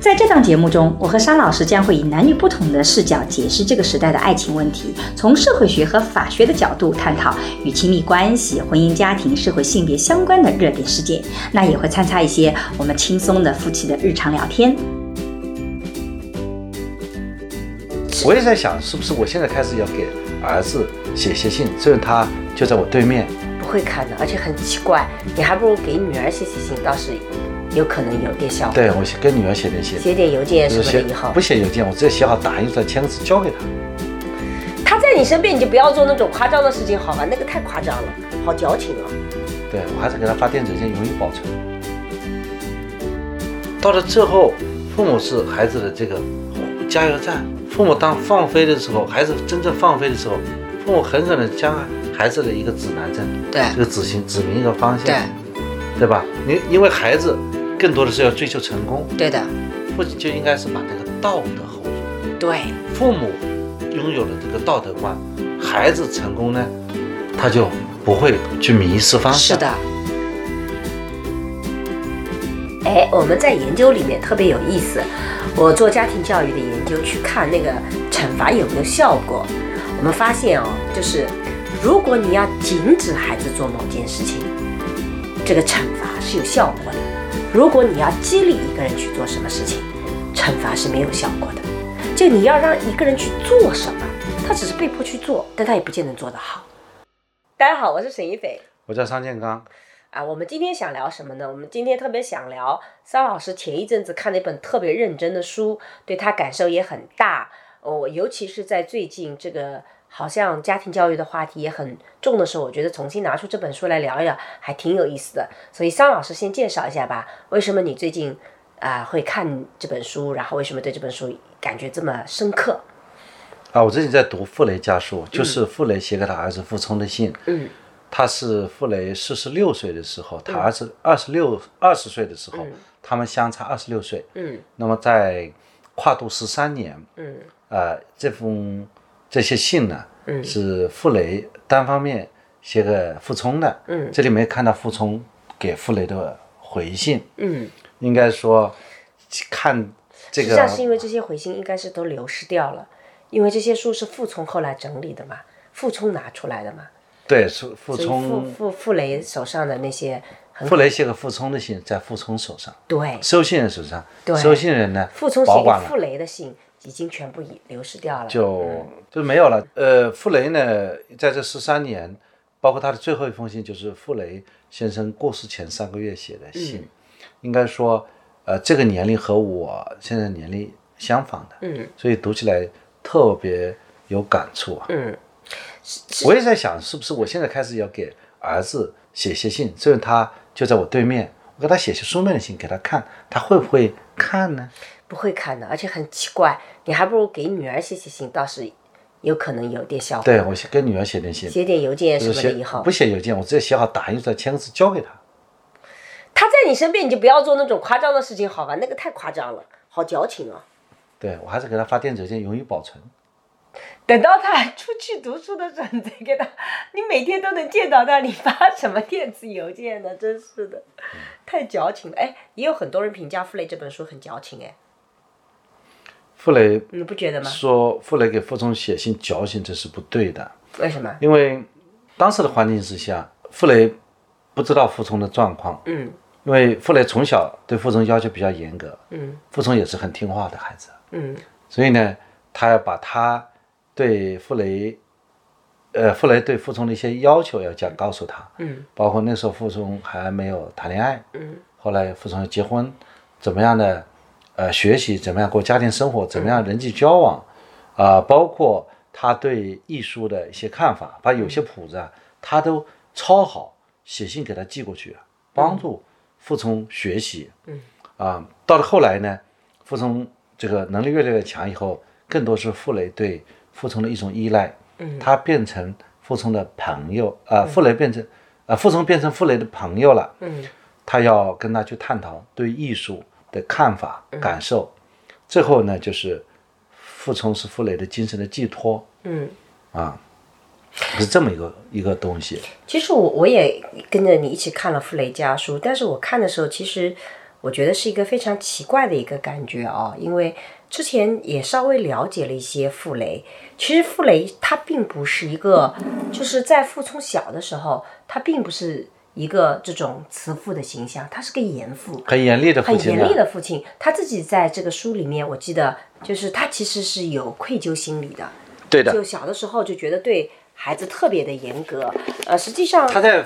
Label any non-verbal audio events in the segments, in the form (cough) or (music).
在这档节目中，我和沙老师将会以男女不同的视角解释这个时代的爱情问题，从社会学和法学的角度探讨与亲密关系、婚姻家庭、社会性别相关的热点事件。那也会参差一些我们轻松的夫妻的日常聊天。我也在想，是不是我现在开始要给儿子写些信，虽然他就在我对面。不会看的，而且很奇怪，你还不如给女儿写写信，倒是。有可能有点效果。对我跟女儿写点写，写点邮件什么的以后。不写邮件，我直接写好打印出来，签个字交给他。他在你身边，你就不要做那种夸张的事情，好吧？那个太夸张了，好矫情啊。对我还是给他发电子邮件，容易保存。到了最后，父母是孩子的这个加油站。父母当放飞的时候，孩子真正放飞的时候，父母很可能将孩子的一个指南针，对这个指行指明一个方向，对对吧？你因为孩子。更多的是要追求成功，对的，父亲就应该是把这个道德 hold 住。对，父母拥有了这个道德观，孩子成功呢，他就不会去迷失方向。是的。哎，我们在研究里面特别有意思，我做家庭教育的研究，去看那个惩罚有没有效果。我们发现哦，就是如果你要禁止孩子做某件事情，这个惩罚是有效果的。如果你要激励一个人去做什么事情，惩罚是没有效果的。就你要让一个人去做什么，他只是被迫去做，但他也不见得做得好。大家好，我是沈一斐，我叫商建刚。啊，我们今天想聊什么呢？我们今天特别想聊桑老师前一阵子看了一本特别认真的书，对他感受也很大。哦，尤其是在最近这个。好像家庭教育的话题也很重的时候，我觉得重新拿出这本书来聊一聊，还挺有意思的。所以桑老师先介绍一下吧，为什么你最近啊会看这本书，然后为什么对这本书感觉这么深刻？啊，我最近在读傅雷家书，就是傅雷写给他儿子傅聪的信。嗯，他是傅雷四十六岁的时候，他儿子二十六二十岁的时候，他们相差二十六岁。嗯，那么在跨度十三年。嗯，呃，这封。这些信呢，是傅雷单方面写给傅聪的。嗯，这里没看到傅聪给傅雷的回信。嗯，应该说看这个，实际上是因为这些回信应该是都流失掉了，因为这些书是傅聪后来整理的嘛，傅聪拿出来的嘛。对，是傅聪。傅傅傅雷手上的那些，傅雷写给傅聪的信在傅聪手上。对，收信人手上。对，收信人呢？傅聪写给傅雷的信。已经全部已流失掉了，就就没有了。呃，傅雷呢，在这十三年，包括他的最后一封信，就是傅雷先生过世前三个月写的信。应该说，呃，这个年龄和我现在年龄相仿的，嗯，所以读起来特别有感触啊。嗯，我也在想，是不是我现在开始要给儿子写些信，虽然他就在我对面，我给他写些书面的信给他看，他会不会看呢？不会看的，而且很奇怪，你还不如给女儿写写信，倒是有可能有点效果。对我跟女儿写点信，写点邮件什么的以后。不写邮件，我直接写好打印出来，签个字交给他。他在你身边，你就不要做那种夸张的事情，好吧？那个太夸张了，好矫情啊。对我还是给他发电子邮件，容易保存。等到他出去读书的时候，你再给他，你每天都能见到他，你发什么电子邮件呢？真是的，太矫情了。哎，也有很多人评价傅雷这本书很矫情，哎。傅雷，你不觉得吗？说傅雷给傅聪写信矫情，这是不对的。为什么？因为当时的环境之下，傅雷不知道傅聪的状况。嗯。因为傅雷从小对傅聪要求比较严格。嗯。傅聪也是很听话的孩子。嗯。所以呢，他要把他对傅雷，呃，傅雷对傅聪的一些要求要讲告诉他。嗯。包括那时候傅聪还没有谈恋爱。嗯。后来傅聪结婚，怎么样的？呃，学习怎么样过家庭生活，怎么样人际交往，啊，包括他对艺术的一些看法，把有些谱子啊，他都抄好，写信给他寄过去，帮助傅聪学习。嗯，啊，到了后来呢，傅聪这个能力越来越强以后，更多是傅雷对傅聪的一种依赖，嗯。他变成傅聪的朋友，啊、傅雷变成，啊，傅聪变成傅雷的朋友了，嗯。他要跟他去探讨对艺术的看法、感受。最后呢，就是傅聪是傅雷的精神的寄托嗯。啊，是这么一个一个东西。其实我我也跟着你一起看了《傅雷家书》，但是我看的时候，其实我觉得是一个非常奇怪的一个感觉啊，因为之前也稍微了解了一些傅雷。其实傅雷他并不是一个，就是在傅聪小的时候，他并不是一个这种慈父的形象，他是个严父。很严厉的父亲呢很严厉，的父亲，他自己在这个书里面，我记得就是他其实是有愧疚心理的，对的。就，小的时候就觉得对孩子特别的严格，呃，实际上他在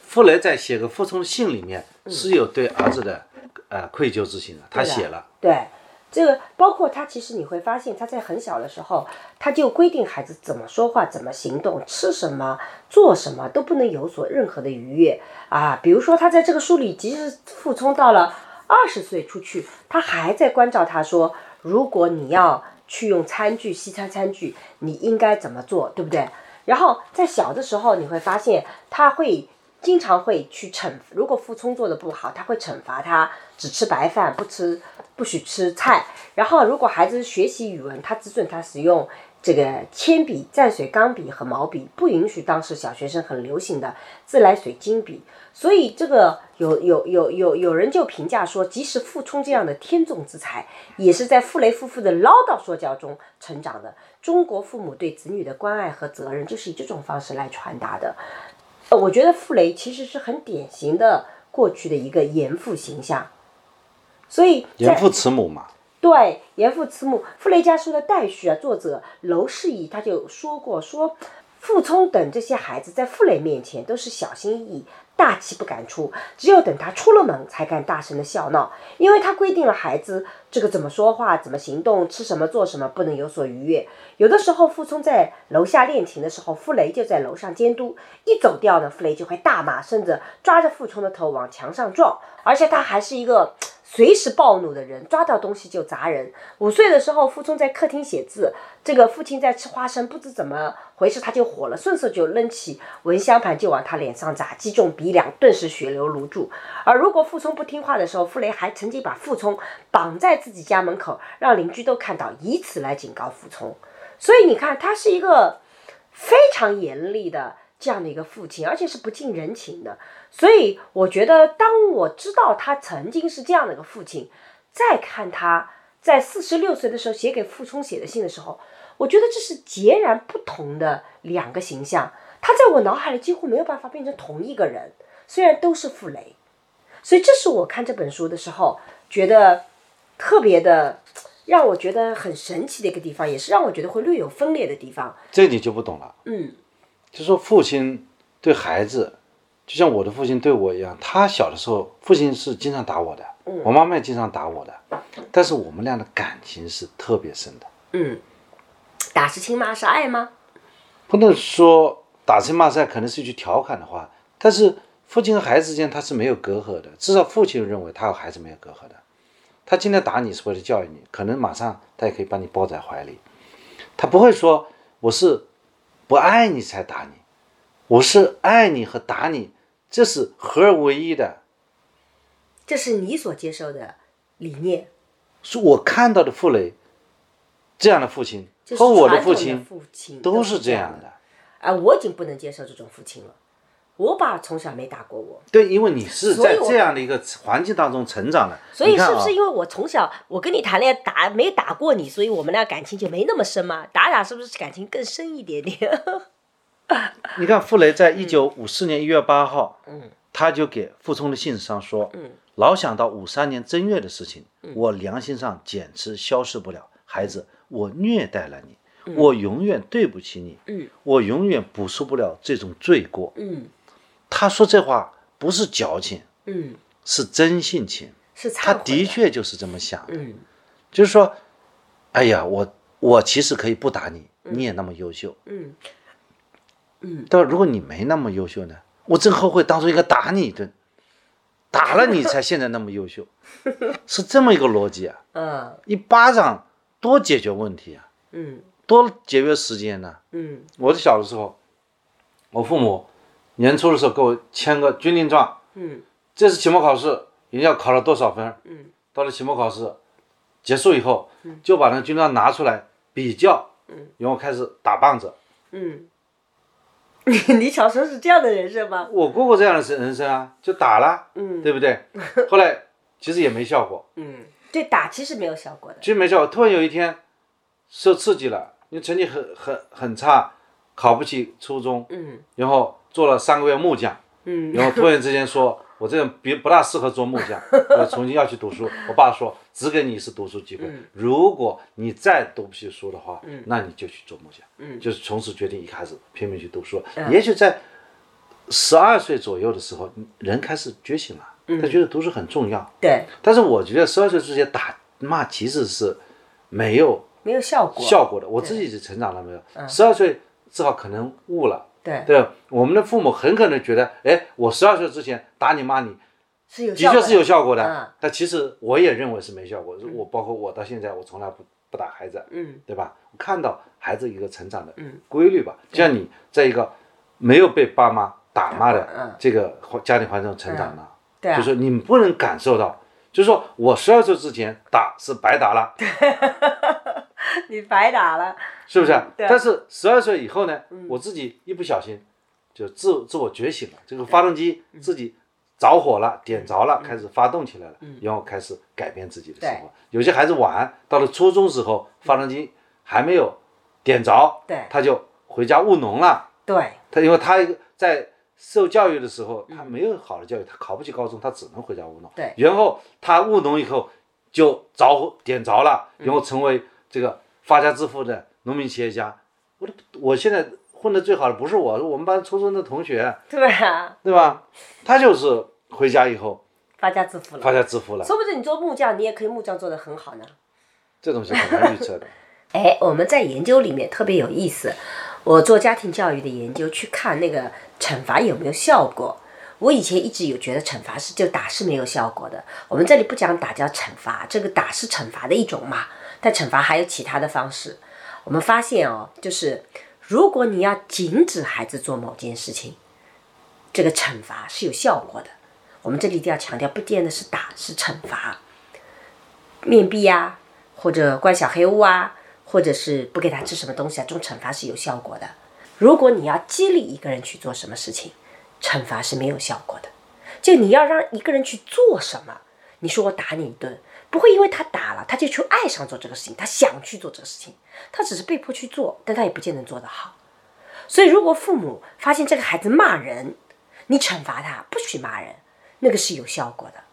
傅雷在写给傅聪的信里面是有对儿子的呃愧疚之心的，他写了。对，这个包括他，其实你会发现他在很小的时候，他就规定孩子怎么说话、怎么行动、吃什么、做什么都不能有所任何的逾越啊。比如说，他在这个书里，即使傅聪到了二十岁出去，他还在关照他说，如果你要去用餐具、西餐餐具，你应该怎么做，对不对？然后在小的时候，你会发现他会经常会去惩，如果傅聪做的不好，他会惩罚他只吃白饭，不吃不许吃菜。然后如果孩子学习语文，他只准他使用这个铅笔、蘸水钢笔和毛笔，不允许当时小学生很流行的自来水金笔。所以这个有有有有有人就评价说，即使傅聪这样的天纵之才，也是在傅雷夫妇的唠叨说教中成长的。中国父母对子女的关爱和责任，就是以这种方式来传达的。呃我觉得傅雷其实是很典型的过去的一个严父形象，所以严父慈母嘛，对，严父慈母，《傅雷家书》的代序啊，作者娄世仪他就说过，说傅聪等这些孩子在傅雷面前都是小心翼翼、大气不敢出，只有等他出了门才敢大声的笑闹，因为他规定了孩子这个怎么说话、怎么行动、吃什么、做什么不能有所逾越。有的时候傅聪在楼下练琴的时候，傅雷就在楼上监督，一走掉呢，傅雷就会大骂，甚至抓着傅聪的头往墙上撞，而且他还是一个。随时暴怒的人，抓到东西就砸人。五岁的时候，傅聪在客厅写字，这个父亲在吃花生，不知怎么回事，他就火了，顺手就扔起蚊香盘就往他脸上砸，击中鼻梁，顿时血流如注。而如果傅聪不听话的时候，傅雷还曾经把傅聪绑在自己家门口，让邻居都看到，以此来警告傅聪。所以你看，他是一个非常严厉的这样的一个父亲，而且是不近人情的。所以我觉得，当我知道他曾经是这样的一个父亲，再看他在四十六岁的时候写给傅聪写的信的时候，我觉得这是截然不同的两个形象。他在我脑海里几乎没有办法变成同一个人，虽然都是傅雷。所以这是我看这本书的时候觉得特别的，让我觉得很神奇的一个地方，也是让我觉得会略有分裂的地方。这你就不懂了。嗯就说父亲对孩子，就像我的父亲对我一样，他小的时候，父亲是经常打我的，我妈妈也经常打我的，但是我们俩的感情是特别深的，嗯，打是亲，骂是爱吗？不能说打情骂赛可能是一句调侃的话，但是父亲和孩子之间他是没有隔阂的，至少父亲认为他和孩子没有隔阂的。他今天打你是为了教育你，可能马上他也可以把你抱在怀里，他不会说我是不爱你才打你，我是爱你和打你，这是合而为一的。这是你所接受的理念，是我看到的傅雷这样的父亲和我的父亲都是是这样的。的。啊，我已经不能接受这种父亲了。我爸从小没打过我，对，因为你是在这样的一个环境当中成长的，所以是不是因为我从小我跟你谈恋爱打没打过你，所以我们俩感情就没那么深嘛？打打是不是感情更深一点点？(laughs) 你看傅雷在一九五四年一月八号，嗯，他就给傅聪的信上说，嗯，老想到五三年正月的事情，我良心上简直消失不了。孩子，我虐待了你，我永远对不起你，嗯，我永远补赎不了这种罪过。嗯他说这话不是矫情，嗯，是真性情，是他的确就是这么想的，嗯。就是说，哎呀，我我其实可以不打你，你也那么优秀，嗯。嗯，但？如果你没那么优秀呢，我真后悔当初应该打你一顿。打了你才现在那么优秀，(laughs) 是这么一个逻辑啊。嗯。一巴掌多解决问题啊，嗯。多节约时间呢、嗯。我小的时候，我父母年初的时候给我签个军令状，嗯这次期末考试人家要考了多少分，嗯到了期末考试结束以后，就把那个军令状拿出来比较，嗯然后开始打棒子。嗯，你 (laughs) 你小时候是这样的人生吗？我过过这样的人人生啊，就打了，嗯对不对？(laughs) 后来其实也没效果，嗯，对，打其实没有效果的。其实没效果。突然有一天受刺激了，你成绩很很很差，考不起初中，嗯然后做了三个月木匠，嗯然后突然之间说，(laughs) 我这人别不大适合做木匠，(laughs) 我重新要去读书。我爸说，只给你一次读书机会，嗯如果你再读不起书的话，嗯那你就去做木匠。嗯就是从此决定一开始拼命去读书。嗯也许在十二岁左右的时候，人开始觉醒了，嗯他觉得读书很重要。对，但是我觉得十二岁之前打骂其实是没有没有效果。效果的。我自己是成长了没有？十二岁至少可能悟了。对，对，我们的父母很可能觉得，哎，我十二岁之前打你骂你，是有效的。确是有效果的。嗯。但其实我也认为是没效果。我包括我到现在，我从来不不打孩子，嗯。对吧？我看到孩子一个成长的嗯。规律吧，就像你在一个没有被爸妈打骂嗯。的这个家庭环境中成长的，对啊。就，是你不能感受到，就是说我十二岁之前打是白打了，(laughs) (laughs) 你白打了。是不是？但是十二岁以后呢，我自己一不小心就自自我觉醒了，这个发动机嗯自己着火了，点着了，开始发动起来了，然后开始改变自己的生活。有些孩子晚，到了初中时候，发动机还没有点着，对他就回家务农了。对，他因为他在受教育的时候，他没有好的教育，他考不起高中，他只能回家务农。对然后他务农以后就着火点着了，然后成为这个发家致富的农民企业家。我的我现在混的最好的不是我，是我们班初中的同学，对啊，对吧？他就是回家以后发家致富了。发家致富了，说不定你做木匠，你也可以木匠做的很好呢。这东西很难预测的。(laughs) 哎，我们在研究里面特别有意思。我做家庭教育的研究，去看那个惩罚有没有效果。我以前一直有觉得惩罚是就打是没有效果的。我们这里不讲打叫惩罚，这个打是惩罚的一种嘛，但惩罚还有其他的方式。我们发现哦，就是如果你要禁止孩子做某件事情，这个惩罚是有效果的。我们这里一定要强调，不见得是打，是惩罚。面壁啊，或者关小黑屋啊，或者是不给他吃什么东西啊，这种惩罚是有效果的。如果你要激励一个人去做什么事情，惩罚是没有效果的。就你要让一个人去做什么，你说我打你一顿，不会因为他打了他就去爱上做这个事情，他想去做这个事情，他只是被迫去做，但他也不见得做得好。所以，如果父母发现这个孩子骂人，你惩罚他，不许骂人，那个是有效果的。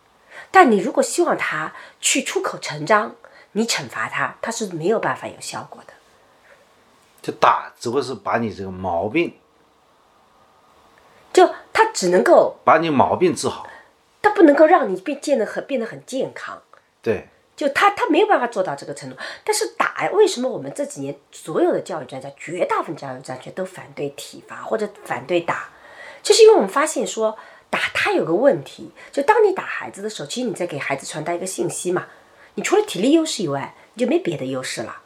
但你如果希望他去出口成章，你惩罚他，他是没有办法有效果的。就打只会是把你这个毛病，就他只能够，把你毛病治好。他不能够让你变变得很变得很健康。对，就他他没有办法做到这个程度。但是打，为什么我们这几年所有的教育专家，绝大部分教育专家都反对体罚或者反对打，就是因为我们发现说打他有个问题，就当你打孩子的时候，其实你在给孩子传达一个信息嘛，你除了体力优势以外，你就没别的优势了。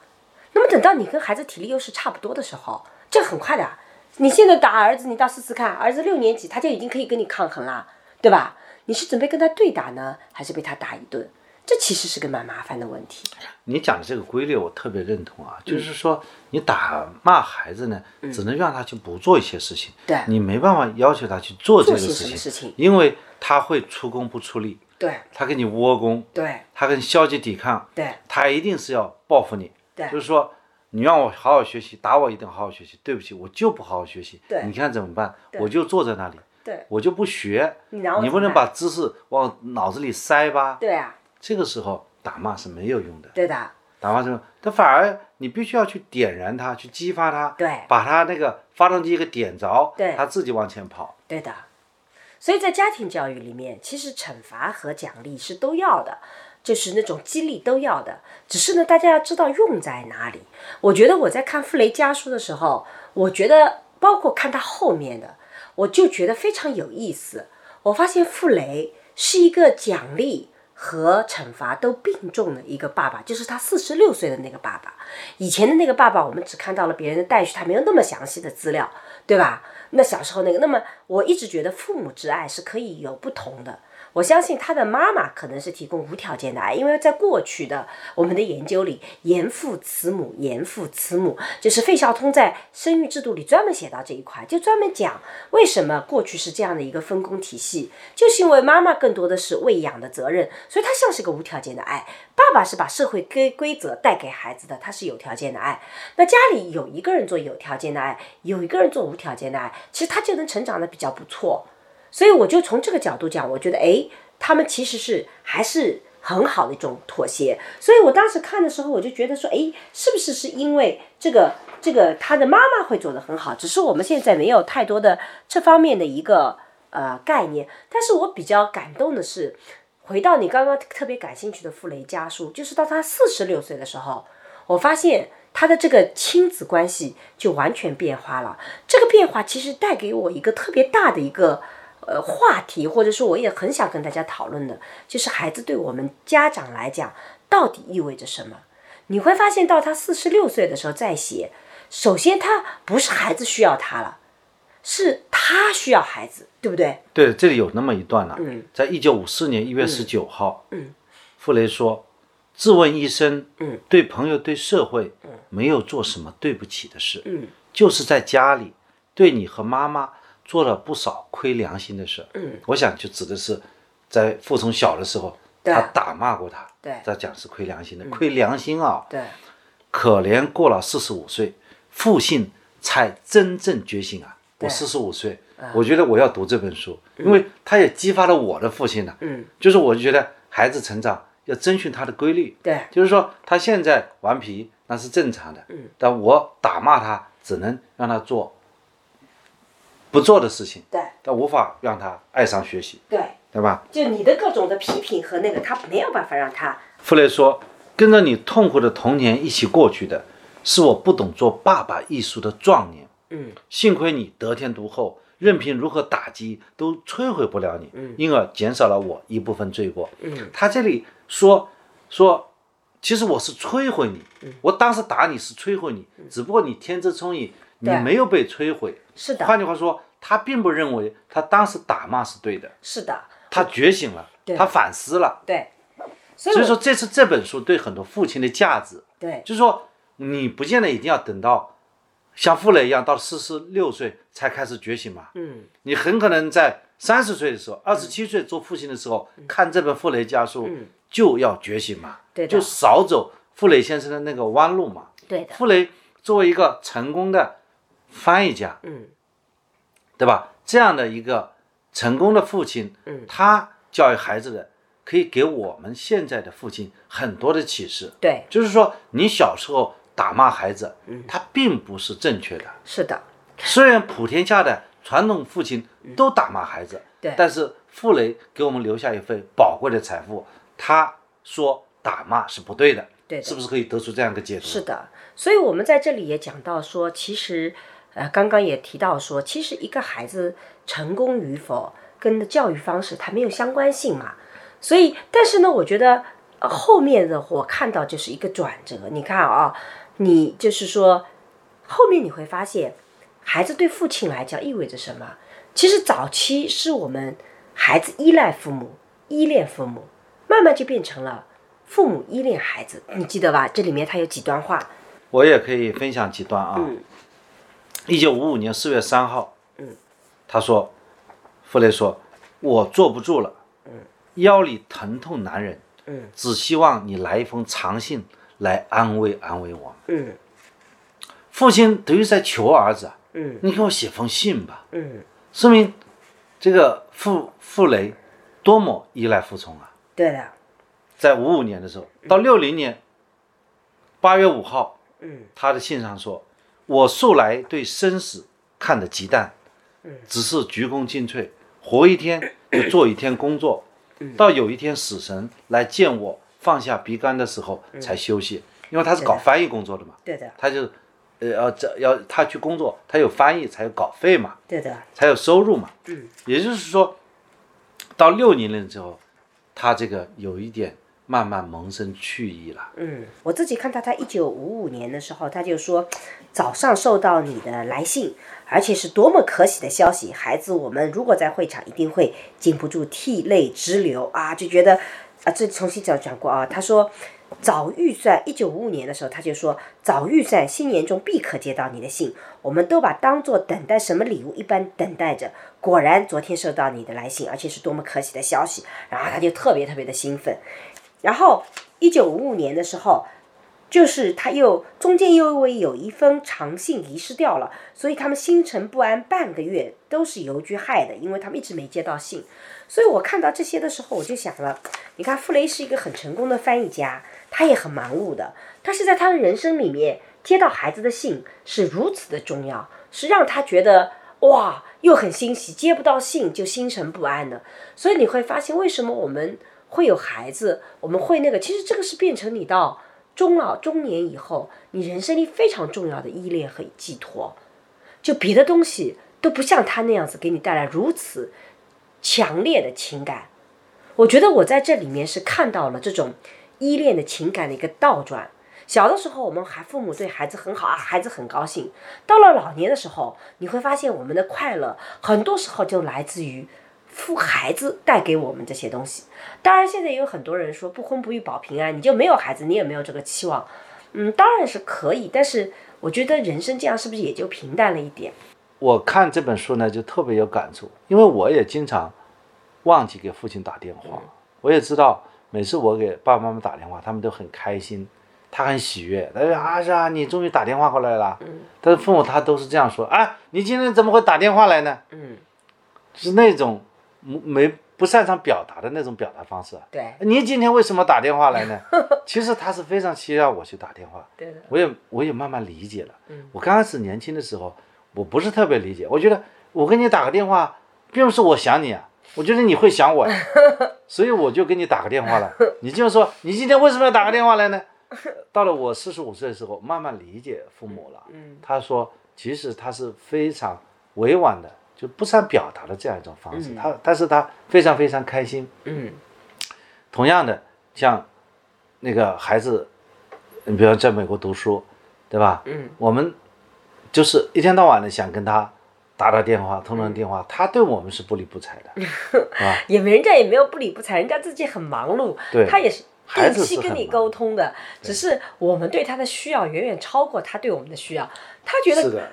那么等到你跟孩子体力优势差不多的时候，这很快的。你现在打儿子，你倒试试看，儿子六年级他就已经可以跟你抗衡啦，对吧？你是准备跟他对打呢，还是被他打一顿？这其实是个蛮麻烦的问题。你讲的这个规律我特别认同啊，就是说你打骂孩子呢，只能让他去不做一些事情，对你没办法要求他去做这个事情，事情因为他会出工不出力，对他跟你窝工，对他跟你消极抵抗，对他一定是要报复你，对就是说你让我好好学习，打我一顿好好学习，对不起，我就不好好学习，对你看怎么办？我就坐在那里，对我就不学，你你不能把知识往脑子里塞吧？对啊，这个时候打骂是没有用的。对的，打骂之后，他反而你必须要去点燃他，去激发他，对把他那个发动机给点着，对他自己往前跑。对的。所以在家庭教育里面，其实惩罚和奖励是都要的，就是那种激励都要的。只是呢，大家要知道用在哪里。我觉得我在看傅雷家书的时候，我觉得包括看他后面的，我就觉得非常有意思。我发现傅雷是一个奖励和惩罚都并重的一个爸爸，就是他四十六岁的那个爸爸。以前的那个爸爸，我们只看到了别人的待遇，他没有那么详细的资料，对吧？那小时候那个，那么我一直觉得父母之爱是可以有不同的。我相信他的妈妈可能是提供无条件的爱，因为在过去的我们的研究里，严父慈母，严父慈母，就是费孝通在生育制度里专门写到这一块，就专门讲为什么过去是这样的一个分工体系，就是因为妈妈更多的是喂养的责任，所以它像是个无条件的爱，爸爸是把社会规规则带给孩子的，他是有条件的爱。那家里有一个人做有条件的爱，有一个人做无条件的爱，其实他就能成长的比较不错。所以我就从这个角度讲，我觉得哎，他们其实是还是很好的一种妥协。所以我当时看的时候，我就觉得说，哎，是不是是因为这个这个他的妈妈会做得很好，只是我们现在没有太多的这方面的一个呃概念。但是我比较感动的是，回到你刚刚特别感兴趣的傅雷家书，就是到他四十六岁的时候，我发现他的这个亲子关系就完全变化了。这个变化其实带给我一个特别大的一个。呃，话题或者说我也很想跟大家讨论的，就是孩子对我们家长来讲到底意味着什么？你会发现到他四十六岁的时候再写，首先他不是孩子需要他了，是他需要孩子，对不对？对，这里有那么一段了，嗯在一九五四年一月十九号，嗯傅雷说：“自问一生，嗯对朋友、对社会，嗯没有做什么对不起的事，嗯就是在家里对你和妈妈做了不少亏良心的事。嗯，我想就指的是在傅聪小的时候，他打骂过他，对。他讲是亏良心的，亏良心啊！对，可怜过了四十五岁，父亲才真正觉醒啊！我四十五岁，我觉得我要读这本书，因为他也激发了我的父亲呢。嗯。就是我就觉得孩子成长要遵循他的规律，对。就是说他现在顽皮那是正常的，嗯，但我打骂他，只能让他做不做的事情，对但无法让他爱上学习，对，对吧？就你的各种的批评和那个，他没有办法让他傅雷说：“跟着你痛苦的童年一起过去的，是我不懂做爸爸艺术的壮年。嗯幸亏你得天独厚，任凭如何打击都摧毁不了你，嗯因而减少了我一部分罪过。嗯他这里说说，其实我是摧毁你，嗯我当时打你是摧毁你，只不过你天资聪颖，你没有被摧毁。是的。换句话说，他并不认为他当时打骂是对的，是的，他觉醒了，他反思了。对，所以说，这是这本书对很多父亲的价值，对。就是说，你不见得一定要等到像傅雷一样到四十六岁才开始觉醒嘛。嗯。你很可能在三十岁的时候，二十七岁做父亲的时候，看这本傅雷家书嗯。就要觉醒嘛，对的。就少走傅雷先生的那个弯路嘛。对的。傅雷作为一个成功的翻译家，嗯对吧？这样的一个成功的父亲，嗯他教育孩子的，可以给我们现在的父亲很多的启示。对就是说，你小时候打骂孩子，嗯他并不是正确的。是的虽然普天下的传统父亲都打骂孩子，嗯对但是傅雷给我们留下一份宝贵的财富。他说打骂是不对的，对的是不是可以得出这样一个解读？是的，所以我们在这里也讲到说，其实，呃，刚刚也提到说，其实一个孩子成功与否跟教育方式它没有相关性嘛。所以，但是呢，我觉得、呃、后面的我看到就是一个转折。你看啊，你就是说，后面你会发现，孩子对父亲来讲意味着什么？其实早期是我们孩子依赖父母、依恋父母，慢慢就变成了父母依恋孩子。你记得吧？这里面他有几段话。我也可以分享几段啊。嗯一九五五年四月三号，嗯，他说，傅雷说，我坐不住了，嗯，腰里疼痛难忍，嗯只希望你来一封长信来安慰安慰我。嗯。父亲等于在求儿子啊，嗯。你给我写封信吧，嗯，说明这个傅傅雷多么依赖傅聪啊。对的，在五五年的时候，到六零年八月五号，嗯。他的信上说：“我素来对生死看得极淡，只是鞠躬尽瘁，活一天就做一天工作，到有一天死神来见我放下笔杆的时候才休息，因为他是搞翻译工作的嘛，对的，他就呃要这要他去工作，他有翻译才有稿费嘛，对的，才有收入嘛，嗯。也就是说，到六年龄之后，他这个有一点慢慢萌生去意了。嗯，我自己看到他一九五五年的时候，他就说早上收到你的来信，而且是多么可喜的消息，孩子，我们如果在会场一定会禁不住涕泪直流啊，就觉得啊，这重新讲讲过啊，他说。早预算，一九五五年的时候，他就说早预算，新年中必可接到你的信，我们都把当做等待什么礼物一般等待着。果然，昨天收到你的来信，而且是多么可喜的消息，然后他就特别特别的兴奋。然后一九五五年的时候，就是他又中间又因为有一封长信遗失掉了，所以他们心神不安半个月，都是邮局害的，因为他们一直没接到信。所以我看到这些的时候，我就想了，你看傅雷是一个很成功的翻译家。他也很忙碌的，但是在他的人生里面接到孩子的信是如此的重要，是让他觉得哇，又很欣喜，接不到信就心神不安的。所以你会发现，为什么我们会有孩子，我们会那个，其实这个是变成你到中老中年以后，你人生里非常重要的依恋和寄托。就别的东西都不像他那样子给你带来如此强烈的情感。我觉得我在这里面是看到了这种。依恋的情感的一个倒转。小的时候，我们还父母对孩子很好啊，孩子很高兴。到了老年的时候，你会发现我们的快乐很多时候就来自于父孩子带给我们这些东西。当然，现在也有很多人说不婚不育保平安，你就没有孩子，你也没有这个期望。嗯，当然是可以，但是我觉得人生这样是不是也就平淡了一点？我看这本书呢，就特别有感触，因为我也经常忘记给父亲打电话，我也知道。每次我给爸爸妈妈打电话，他们都很开心，他很喜悦。他说：“啊，是啊，你终于打电话过来了。”嗯。但是父母他都是这样说：“啊，你今天怎么会打电话来呢？”嗯。是那种没不擅长表达的那种表达方式。对。你今天为什么打电话来呢？(laughs) 其实他是非常需要我去打电话。对的。我也我也慢慢理解了。嗯。我刚开始年轻的时候，我不是特别理解，我觉得我给你打个电话，并不是我想你啊。我觉得你会想我呀，(laughs) 所以我就给你打个电话了。你就说你今天为什么要打个电话来呢？到了我四十五岁的时候，慢慢理解父母了。他说，其实他是非常委婉的，就不善表达的这样一种方式。他，但是他非常非常开心。嗯。同样的，像那个孩子，你比如在美国读书，对吧？嗯。我们就是一天到晚的想跟他。打打电话，通通电话，他对我们是不理不睬的，(laughs) 啊，也没人家也没有不理不睬，人家自己很忙碌，对，他也是定期跟你沟通的，只是我们对他的需要远远超过他对我们的需要，他觉得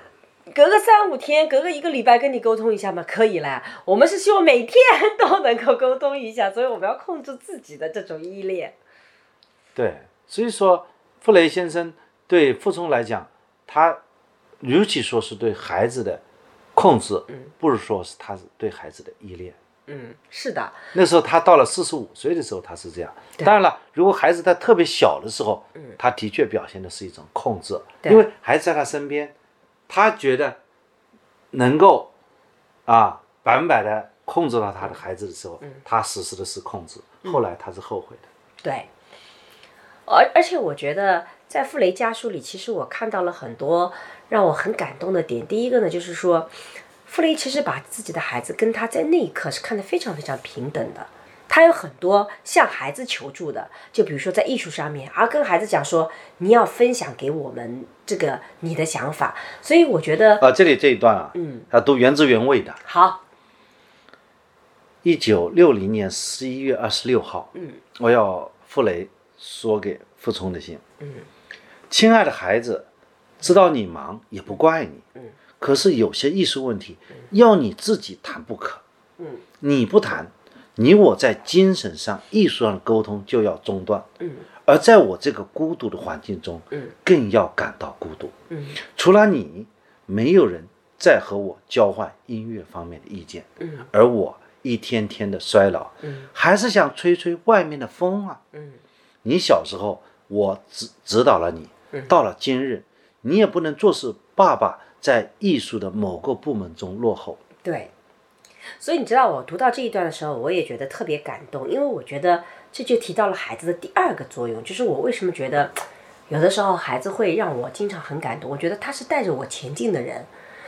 隔个三五天，隔个一个礼拜跟你沟通一下嘛，可以啦，我们是希望每天都能够沟通一下，所以我们要控制自己的这种依恋。对，所以说傅雷先生对傅聪来讲，他尤其说是对孩子的。控制，嗯不是说是他是对孩子的依恋，嗯，是的。那时候他到了四十五岁的时候，他是这样。当然了，如果孩子在特别小的时候，嗯，他的确表现的是一种控制，因为孩子在他身边，他觉得能够啊百分百的控制到他的孩子的时候，他实施的是控制。后来他是后悔的。对，而而且我觉得在傅雷家书里，其实我看到了很多。让我很感动的点，第一个呢，就是说，傅雷其实把自己的孩子跟他在那一刻是看得非常非常平等的。他有很多向孩子求助的，就比如说在艺术上面，而跟孩子讲说，你要分享给我们这个你的想法。所以我觉得啊，这里这一段啊，嗯，啊，都原汁原味的。好，一九六零年十一月二十六号，嗯，我要傅雷说给傅聪的信，嗯，亲爱的孩子。知道你忙也不怪你，嗯，可是有些艺术问题要你自己谈不可，嗯，你不谈，你我在精神上、艺术上的沟通就要中断，嗯，而在我这个孤独的环境中，嗯，更要感到孤独，嗯，除了你，没有人再和我交换音乐方面的意见，嗯，而我一天天的衰老，嗯，还是想吹吹外面的风啊，嗯，你小时候我指指导了你，到了今日。你也不能坐视爸爸在艺术的某个部门中落后。对，所以你知道，我读到这一段的时候，我也觉得特别感动，因为我觉得这就提到了孩子的第二个作用，就是我为什么觉得有的时候孩子会让我经常很感动。我觉得他是带着我前进的人，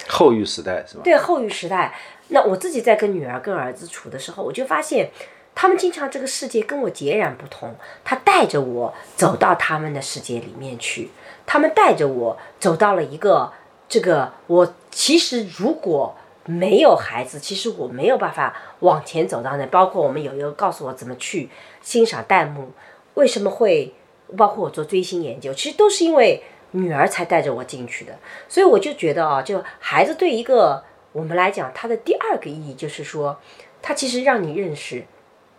后育时代是吧？对后育时代，那我自己在跟女儿、跟儿子处的时候，我就发现，他们经常这个世界跟我截然不同。他带着我走到他们的世界里面去，他们带着我走到了一个这个我其实如果没有孩子，其实我没有办法往前走到那。包括我们有一个告诉我怎么去欣赏弹幕，为什么会包括我做追星研究，其实都是因为。女儿才带着我进去的，所以我就觉得啊，就孩子对一个我们来讲，他的第二个意义就是说，他其实让你认识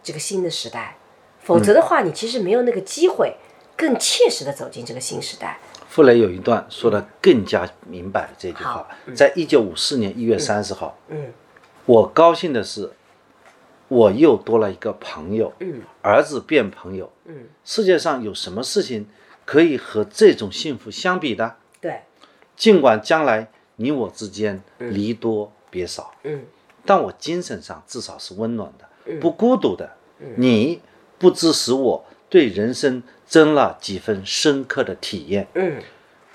这个新的时代，否则的话，你其实没有那个机会更切实的走进这个新时代。傅雷有一段说的更加明白这句话，在一九五四年一月三十号，嗯，我高兴的是，我又多了一个朋友，嗯，儿子变朋友，嗯，世界上有什么事情？可以和这种幸福相比的，对，尽管将来你我之间离多别少，嗯，但我精神上至少是温暖的，不孤独的。你不知使我对人生增了几分深刻的体验，嗯，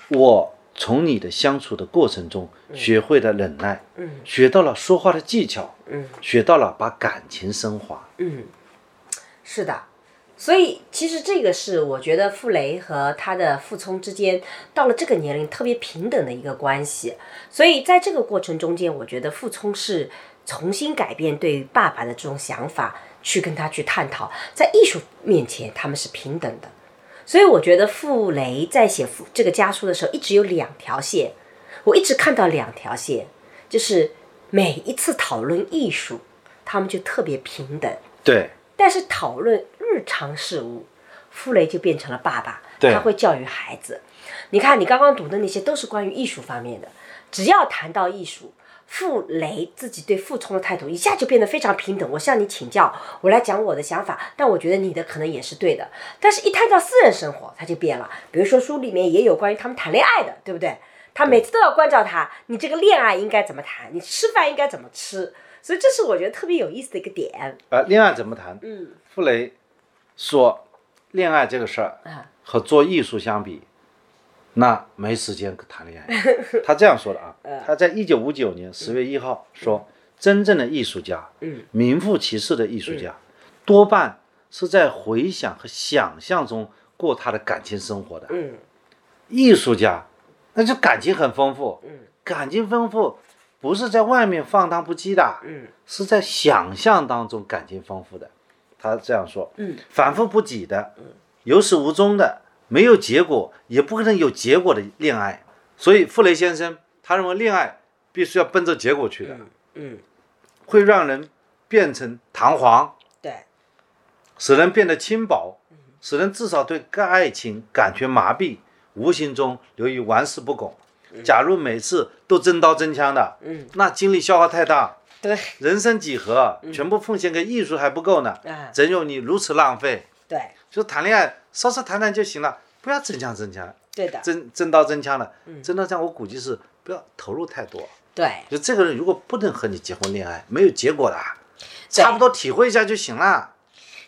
我从你的相处的过程中学会了忍耐，嗯，学到了说话的技巧，嗯，学到了把感情升华，嗯，是的。所以，其实这个是我觉得傅雷和他的傅聪之间到了这个年龄特别平等的一个关系。所以，在这个过程中间，我觉得傅聪是重新改变对爸爸的这种想法，去跟他去探讨，在艺术面前他们是平等的。所以，我觉得傅雷在写这个家书的时候，一直有两条线，我一直看到两条线，就是每一次讨论艺术，他们就特别平等。对。但是讨论日常事务，傅雷就变成了爸爸，他会教育孩子。你看，你刚刚读的那些都是关于艺术方面的。只要谈到艺术，傅雷自己对傅聪的态度一下就变得非常平等。我向你请教，我来讲我的想法，但我觉得你的可能也是对的。但是，一谈到私人生活，他就变了。比如说，书里面也有关于他们谈恋爱的，对不对？他每次都要关照他，你这个恋爱应该怎么谈？你吃饭应该怎么吃？所以这是我觉得特别有意思的一个点。呃，恋爱怎么谈？嗯，傅雷说，恋爱这个事儿和做艺术相比，那没时间谈恋爱。(laughs) 他这样说的啊，(laughs) 他在一九五九年十月一号说，真正的艺术家，嗯，名副其实的艺术家，多半是在回想和想象中过他的感情生活的。嗯，艺术家那就感情很丰富。嗯，感情丰富。不是在外面放荡不羁的，嗯，是在想象当中感情丰富的。他这样说，嗯，反复不羁的，嗯，有始无终的，没有结果，也不可能有结果的恋爱。所以傅雷先生他认为恋爱必须要奔着结果去的，嗯，会让人变成弹簧，对，使人变得轻薄，使人至少对爱情感觉麻痹，无形中流于玩世不恭。假如每次都真刀真枪的，嗯，那精力消耗太大。对，人生几何，全部奉献给艺术还不够呢。怎有你如此浪费？对，就谈恋爱，稍稍谈谈就行了，不要真枪真枪。对的，真真刀真枪的，真刀真枪我估计是不要投入太多。对，就这个人如果不能和你结婚恋爱，没有结果的，差不多体会一下就行了。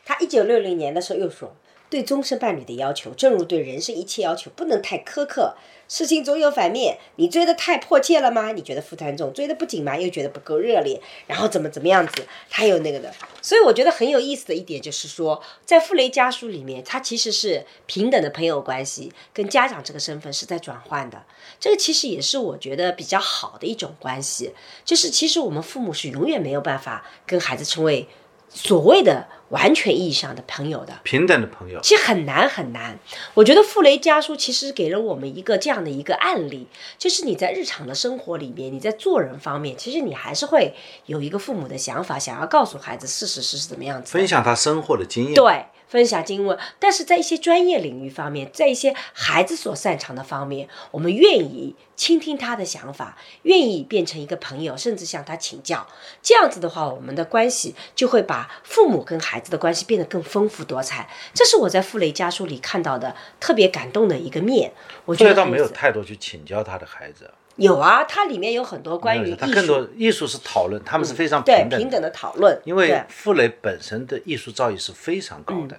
他一九六零年的时候又说。对终身伴侣的要求，正如对人生一切要求，不能太苛刻。事情总有反面，你追的太迫切了吗？你觉得负担重，追的不紧吗？又觉得不够热烈，然后怎么怎么样子？他有那个的，所以我觉得很有意思的一点就是说，在傅雷家书里面，他其实是平等的朋友关系，跟家长这个身份是在转换的。这个其实也是我觉得比较好的一种关系，就是其实我们父母是永远没有办法跟孩子成为。所谓的完全意义上的朋友的平等的朋友，其实很难很难。我觉得傅雷家书其实给了我们一个这样的一个案例，就是你在日常的生活里面，你在做人方面，其实你还是会有一个父母的想法，想要告诉孩子事实是是怎么样子，分享他生活的经验。对。分享经文，但是在一些专业领域方面，在一些孩子所擅长的方面，我们愿意倾听他的想法，愿意变成一个朋友，甚至向他请教。这样子的话，我们的关系就会把父母跟孩子的关系变得更丰富多彩。这是我在傅雷家书里看到的特别感动的一个面。我觉得倒没有太多去请教他的孩子。有啊，它里面有很多关于艺术，更多艺术是讨论，他们是非常对平等的讨论。因为傅雷本身的艺术造诣是非常高的。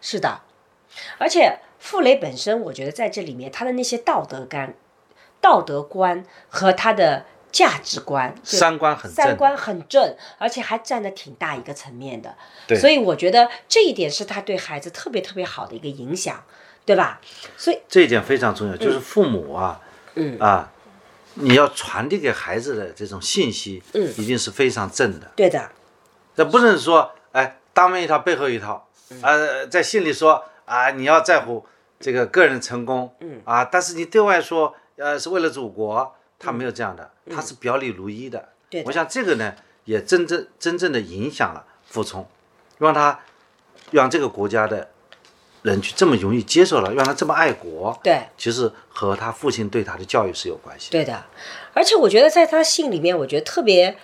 是的，而且傅雷本身，我觉得在这里面他的那些道德感、道德观和他的价值观，三观很正三观很正，而且还占的挺大一个层面的。对所以我觉得这一点是他对孩子特别特别好的一个影响，对吧？所以，这一点非常重要，就是父母啊，嗯啊，你要传递给孩子的这种信息，嗯。一定是非常正的。对的，这不能说，哎，当面一套背后一套，嗯。呃，在信里说啊，你要在乎这个个人成功，嗯。啊，但是你对外说，呃，是为了祖国，他没有这样的，他是表里如一的。嗯对的。我想这个呢，也真正真正的影响了傅聪，让他让这个国家的人去这么容易接受了，让他这么爱国。对。其实和他父亲对他的教育是有关系的。对的，而且我觉得在他信里面，我觉得特别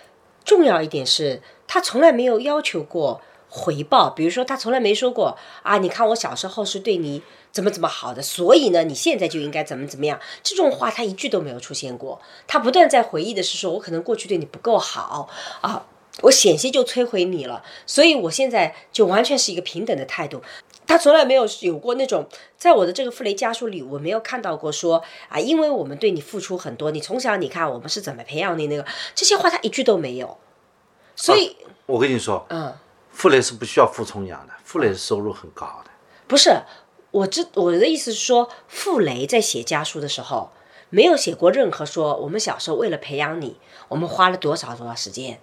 重要一点是，他从来没有要求过回报。比如说，他从来没说过啊，你看我小时候是对你怎么怎么好的，所以呢，你现在就应该怎么怎么样。这种话他一句都没有出现过。他不断在回忆的是说，我可能过去对你不够好啊，我险些就摧毁你了，所以我现在就完全是一个平等的态度。他从来没有有过那种，在我的这个傅雷家书里，我没有看到过说啊，因为我们对你付出很多，你从小你看我们是怎么培养你那个这些话，他一句都没有。所以，我跟你说，嗯，傅雷是不需要傅聪养的，傅雷收入很高的。不是，我知我的意思是说，傅雷在写家书的时候，没有写过任何说我们小时候为了培养你，我们花了多少多少时间，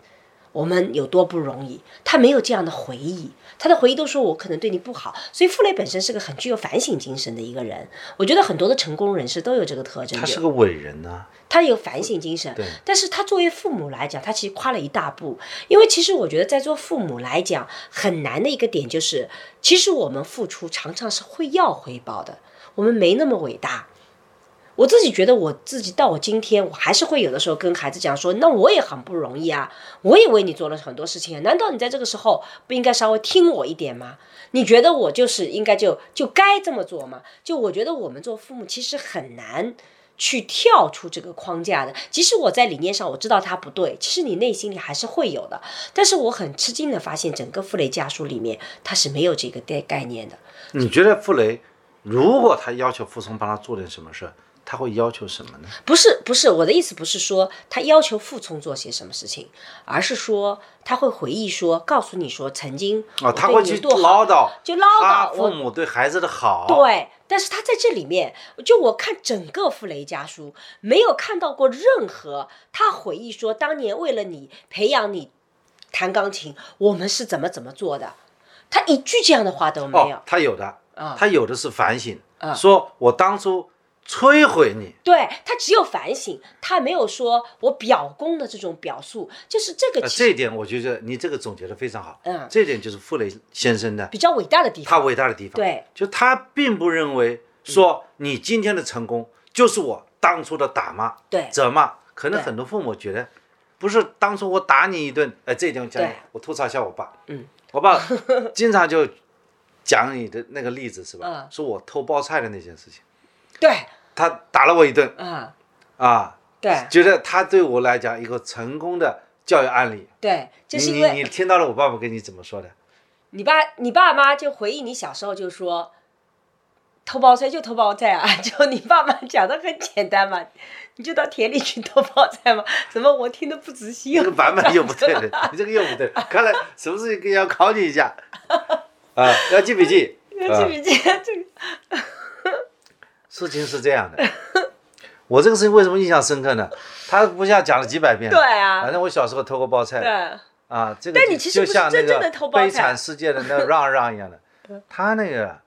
我们有多不容易，他没有这样的回忆。他的回忆都说我可能对你不好，所以傅雷本身是个很具有反省精神的一个人。我觉得很多的成功人士都有这个特征，他是个伟人呢、他有反省精神，对但是他作为父母来讲，他其实跨了一大步。因为其实我觉得，在做父母来讲，很难的一个点就是，其实我们付出常常是会要回报的，我们没那么伟大。我自己觉得，我自己到我今天，我还是会有的时候跟孩子讲说，那我也很不容易啊，我也为你做了很多事情，难道你在这个时候不应该稍微听我一点吗？(laughs) 你觉得我就是应该就就该这么做吗？就我觉得我们做父母其实很难去跳出这个框架的。即使我在理念上我知道它不对，其实你内心里还是会有的。但是我很吃惊的发现，整个傅雷家书里面他是没有这个概概念的。你觉得傅雷如果他要求傅聪帮他做点什么事，他会要求什么呢？不是不是，我的意思不是说他要求傅聪做些什么事情，而是说他会回忆说，告诉你说曾经哦，他会去唠叨，就唠叨父母对孩子的好。对，但是他在这里面，就我看整个傅雷家书，没有看到过任何他回忆说当年为了你培养你弹钢琴，我们是怎么怎么做的，他一句这样的话都没有。哦，他有的，啊他有的是反省，啊说我当初摧毁你，对他只有反省，他没有说我表功的这种表述，就是这个呃，这一点我觉得你这个总结的非常好。嗯。这一点就是傅雷先生的比较伟大的地方。他。伟大的地方。对，就他并不认为说你今天的成功就是我当初的打骂、对。责骂。可能很多父母觉得，不是当初我打你一顿，哎，这一点我讲我吐槽一下我爸，嗯，我爸经常就讲你的那个例子是吧？嗯。说我偷包菜的那件事情，对，他打了我一顿啊，啊，对觉得他对我来讲一个成功的教育案例。对，就你你是因为你听到了我爸爸跟你怎么说的？你爸你爸妈就回忆你小时候就说，偷包菜就偷包菜啊，(laughs) 就你爸妈讲的很简单嘛，你就到田里去偷包菜嘛，怎么我听得不仔细？这个版本又不对了，你这个又不对，(laughs) 看来是不是要考你一下？啊，要记笔记。(laughs) 记笔记这个事情是这样的，(laughs) 我这个事情为什么印象深刻呢？他不像讲了几百遍，对啊反正我小时候偷过包菜，对啊，这个就但你其实就像那个悲惨世界的那个让让一样的，他那个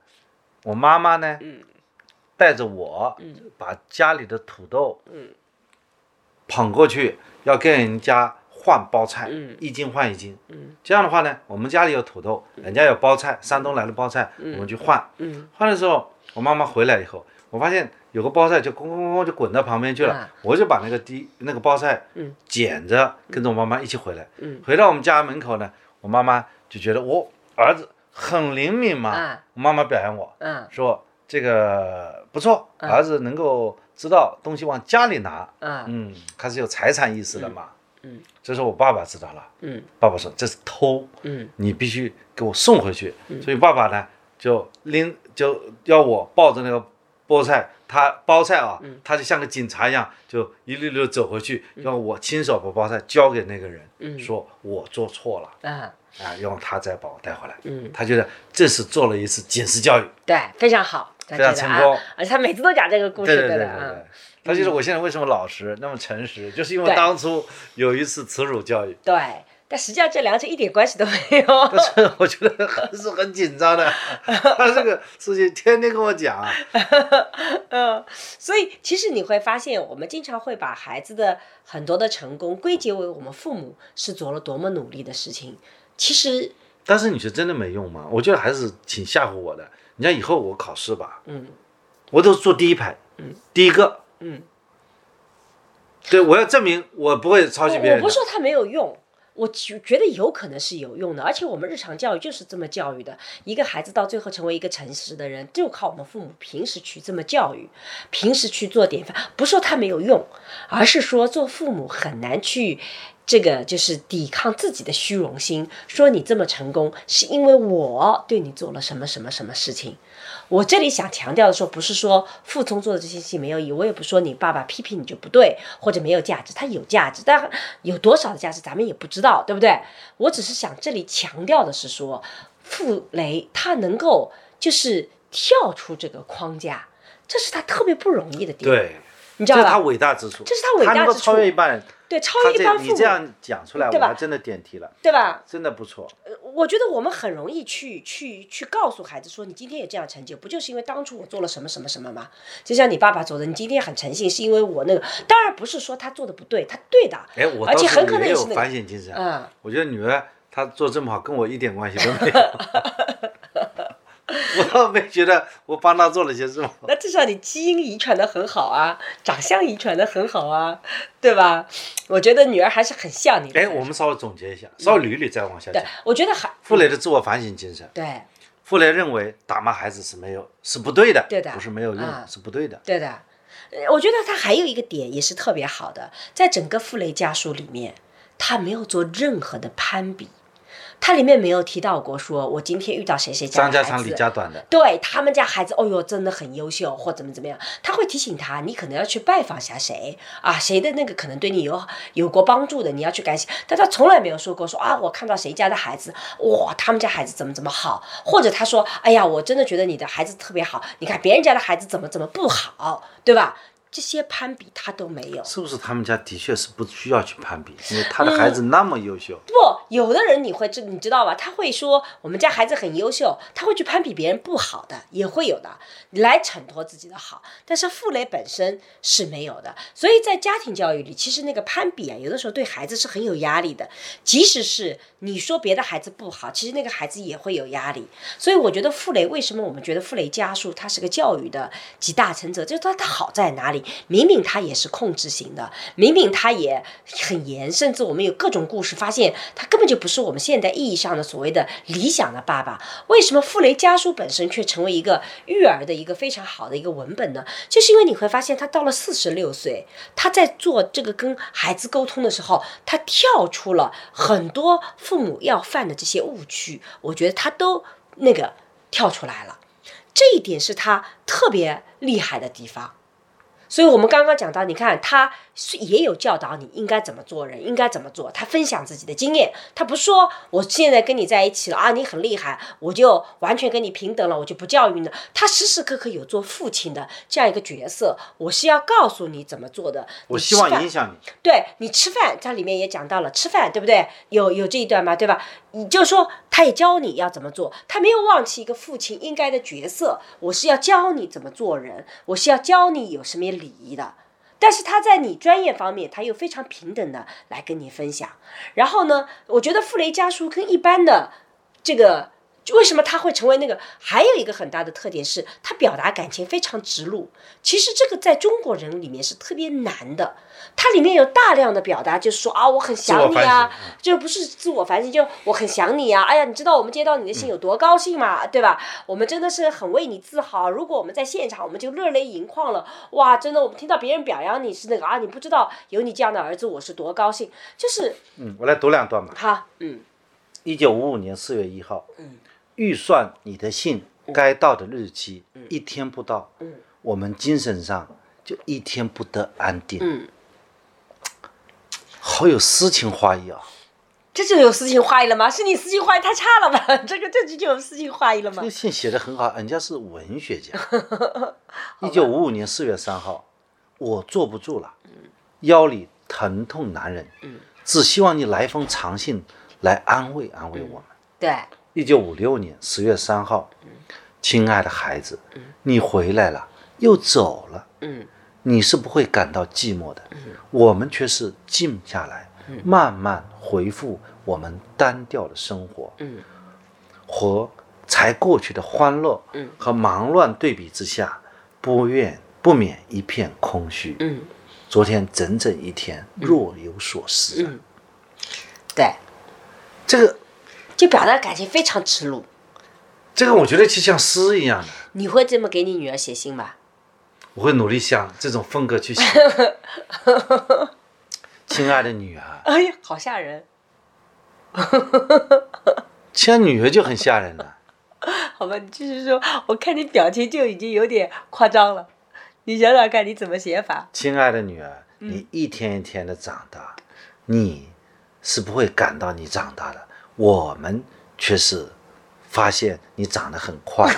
我妈妈呢，嗯带着我把家里的土豆嗯捧过去，要跟人家换包菜，嗯一斤换一斤。嗯这样的话呢，我们家里有土豆，人家有包菜，山东来的包菜，我们去换。嗯换的时候，我妈妈回来以后，我发现有个包菜就咣咣咣咣就滚到旁边去了，啊。我就把那个滴那个包菜嗯。捡着，跟着我妈妈一起回来。嗯。回到我们家门口呢，我妈妈就觉得我儿子很灵敏嘛，啊。我妈妈表扬我嗯。说这个不错，儿子能够知道东西往家里拿，嗯。嗯，开始有财产意识的嘛。嗯。这时候我爸爸知道了，嗯。爸爸说这是偷，嗯。你必须给我送回去。所以爸爸呢就拎就要我抱着那个菠菜，他包菜啊，嗯。他就像个警察一样，就一溜溜走回去，让我亲手把包菜交给那个人，嗯。说我做错了。啊，啊，让他再把我带回来。嗯，他觉得这是做了一次警示教育，对，非常好，非非常成功。而且他每次都讲这个故事，对对对对的啊。。他就是我现在为什么老实那么诚实，就是因为当初有一次耻辱教育，对，但实际上这两者一点关系都没有。(laughs) 但是我觉得还是很紧张的。(laughs) 他这个事情天天跟我讲啊，嗯，所以其实你会发现，我们经常会把孩子的很多的成功归结为我们父母是做了多么努力的事情。其实，但是你是真的没用吗？我觉得还是挺吓唬我的。你像以后我考试吧，嗯我都坐第一排，嗯，第一个，嗯，对我要证明我不会抄袭别人我我不是。说他没有用。我觉觉得有可能是有用的，而且我们日常教育就是这么教育的。一个孩子到最后成为一个诚实的人，就靠我们父母平时去这么教育，平时去做典范。不说他没有用，而是说做父母很难去这个就是抵抗自己的虚荣心，说你这么成功是因为我对你做了什么什么什么事情。我这里想强调的说，不是说傅聪做的这些戏没有意义，我也不说你爸爸批评你就不对或者没有价值，他有价值，但有多少的价值咱们也不知道，对不对？我只是想这里强调的是说，傅雷他能够就是跳出这个框架，这是他特别不容易的地方，对，你知道吧？这是他伟大之处，这是他伟大能够之处超越一般人。对，超越一般父母，这你这样讲出来，我还真的点题了，对吧？真的不错。我觉得我们很容易去去去告诉孩子说，你今天有这样成就，不就是因为当初我做了什么什么什么吗？就像你爸爸做的，你今天很诚信，是因为我那个。当然不是说他做的不对，他对的，哎，我而且很可能也是那个反省精神。嗯，我觉得女儿她做这么好，跟我一点关系都没有。(laughs) 我倒没觉得我帮他做了些什么。(laughs) 那至少你基因遗传的很好啊，长相遗传的很好啊，对吧？我觉得女儿还是很像你的。哎，我们稍微总结一下，稍微捋一捋再往下对讲。，我觉得还傅雷的自我反省精神，对傅雷认为打骂孩子是没有是不对的，对的不是没有用，啊是不对的。对的。呃我觉得他还有一个点也是特别好的，在整个傅雷家书里面，他没有做任何的攀比，他里面没有提到过说我今天遇到谁谁家张家长李。家短的，对他们家孩子，哦哟，真的很优秀，或怎么怎么样，他会提醒他，你可能要去拜访下谁啊，谁的那个可能对你有有过帮助的，你要去感谢。但他从来没有说过说啊，我看到谁家的孩子，哇，他们家孩子怎么怎么好，或者他说，哎呀，我真的觉得你的孩子特别好，你看别人家的孩子怎么怎么不好，对吧？这些攀比他都没有。是不是他们家的确是不需要去攀比，因为他的孩子那么优秀。不，有的人你会知你知道吧？他会说我们家孩子很优秀，他会去攀比别人不好的，也会有的，来衬托自己的好。但是傅雷本身是没有的，所以在家庭教育里，其实那个攀比啊，有的时候对孩子是很有压力的。即使是你说别的孩子不好，其实那个孩子也会有压力。所以我觉得傅雷为什么我们觉得傅雷家书他是个教育的集大成者，就是他他好在哪里？明明他也是控制型的，明明他也很严，甚至我们有各种故事发现他根本就不是我们现代意义上的所谓的理想的爸爸。为什么傅雷家书本身却成为一个育儿的一个非常好的一个文本呢？就是因为你会发现他到了四十六岁，他在做这个跟孩子沟通的时候，他跳出了很多父母要犯的这些误区，我觉得他都那个跳出来了。这一点是他特别厉害的地方。所以我们刚刚讲到，你看他也有教导你应该怎么做人，应该怎么做。他分享自己的经验，他不说我现在跟你在一起了啊，你很厉害，我就完全跟你平等了，我就不教育你了。他时时刻刻有做父亲的这样一个角色，我是要告诉你怎么做的。我希望影响你。对你吃饭，它里面也讲到了吃饭，对不对？有有这一段吗，对吧？你就说他也教你要怎么做，他没有忘记一个父亲应该的角色。我是要教你怎么做人，我是要教你有什么礼仪的。但是他在你专业方面，他又非常平等的来跟你分享。然后呢，我觉得傅雷家书跟一般的这个。为什么他会成为那个？还有一个很大的特点是，他表达感情非常直露。其实这个在中国人里面是特别难的。它里面有大量的表达，就是说啊，我很想你啊，就不是自我反省，就我很想你啊。哎呀，你知道我们接到你的信有多高兴吗？对吧？我们真的是很为你自豪。如果我们在现场，我们就热泪盈眶了。哇，真的，我们听到别人表扬你是那个啊，你不知道有你这样的儿子，我是多高兴。就是嗯，我来读两段吧。好，嗯一九五五年四月一号，嗯，预算你的信该到的日期一天不到，我们精神上就一天不得安定。嗯，好有诗情画意啊！这就有诗情画意了吗？是你诗情画意太差了吧？(laughs) 这个这句就有诗情画意了吗这个？信写的很好，人家是文学家。(laughs) 一九五五年四月三号，我坐不住了，腰里疼痛难忍，只希望你来封长信来安慰安慰我们。对，一九五六年十月三号，亲爱的孩子，你回来了，又走了，嗯你是不会感到寂寞的，我们却是静下来，慢慢回复我们单调的生活，嗯和才过去的欢乐和忙乱对比之下，不愿不免一片空虚。嗯昨天整整一天，若有所思啊。嗯，对，这个就表达感情非常直露。这个，我觉得就像诗一样的。你会这么给你女儿写信吗？我会努力向这种风格去写。(laughs) 亲爱的女儿，哎呀，好吓人！(laughs) 亲爱的女儿就很吓人了。(laughs) 好吧，你继续说。我看你表情就已经有点夸张了。你想想看，你怎么写法？亲爱的女儿，你一天一天的长大，你是不会感到你长大的，我们却是发现你长得很快。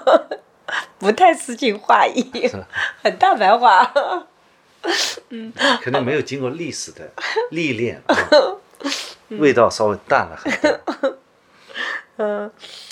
(laughs) 不太诗情画意，(laughs) 很大白话。(laughs) 可能没有经过历史的历练，啊味道稍微淡了很多。嗯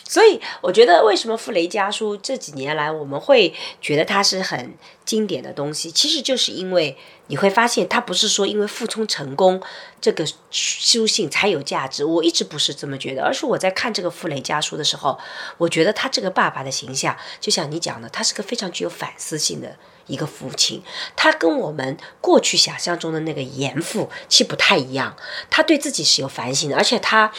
所以我觉得，为什么傅雷家书这几年来我们会觉得它是很经典的东西，其实就是因为你会发现，它不是说因为傅聪成功这个书信才有价值，我一直不是这么觉得，而是我在看这个傅雷家书的时候，我觉得他这个爸爸的形象，就像你讲的，他是个非常具有反思性的。一个父亲，他跟我们过去想象中的那个严父其实不太一样。他对自己是有反省的，而且他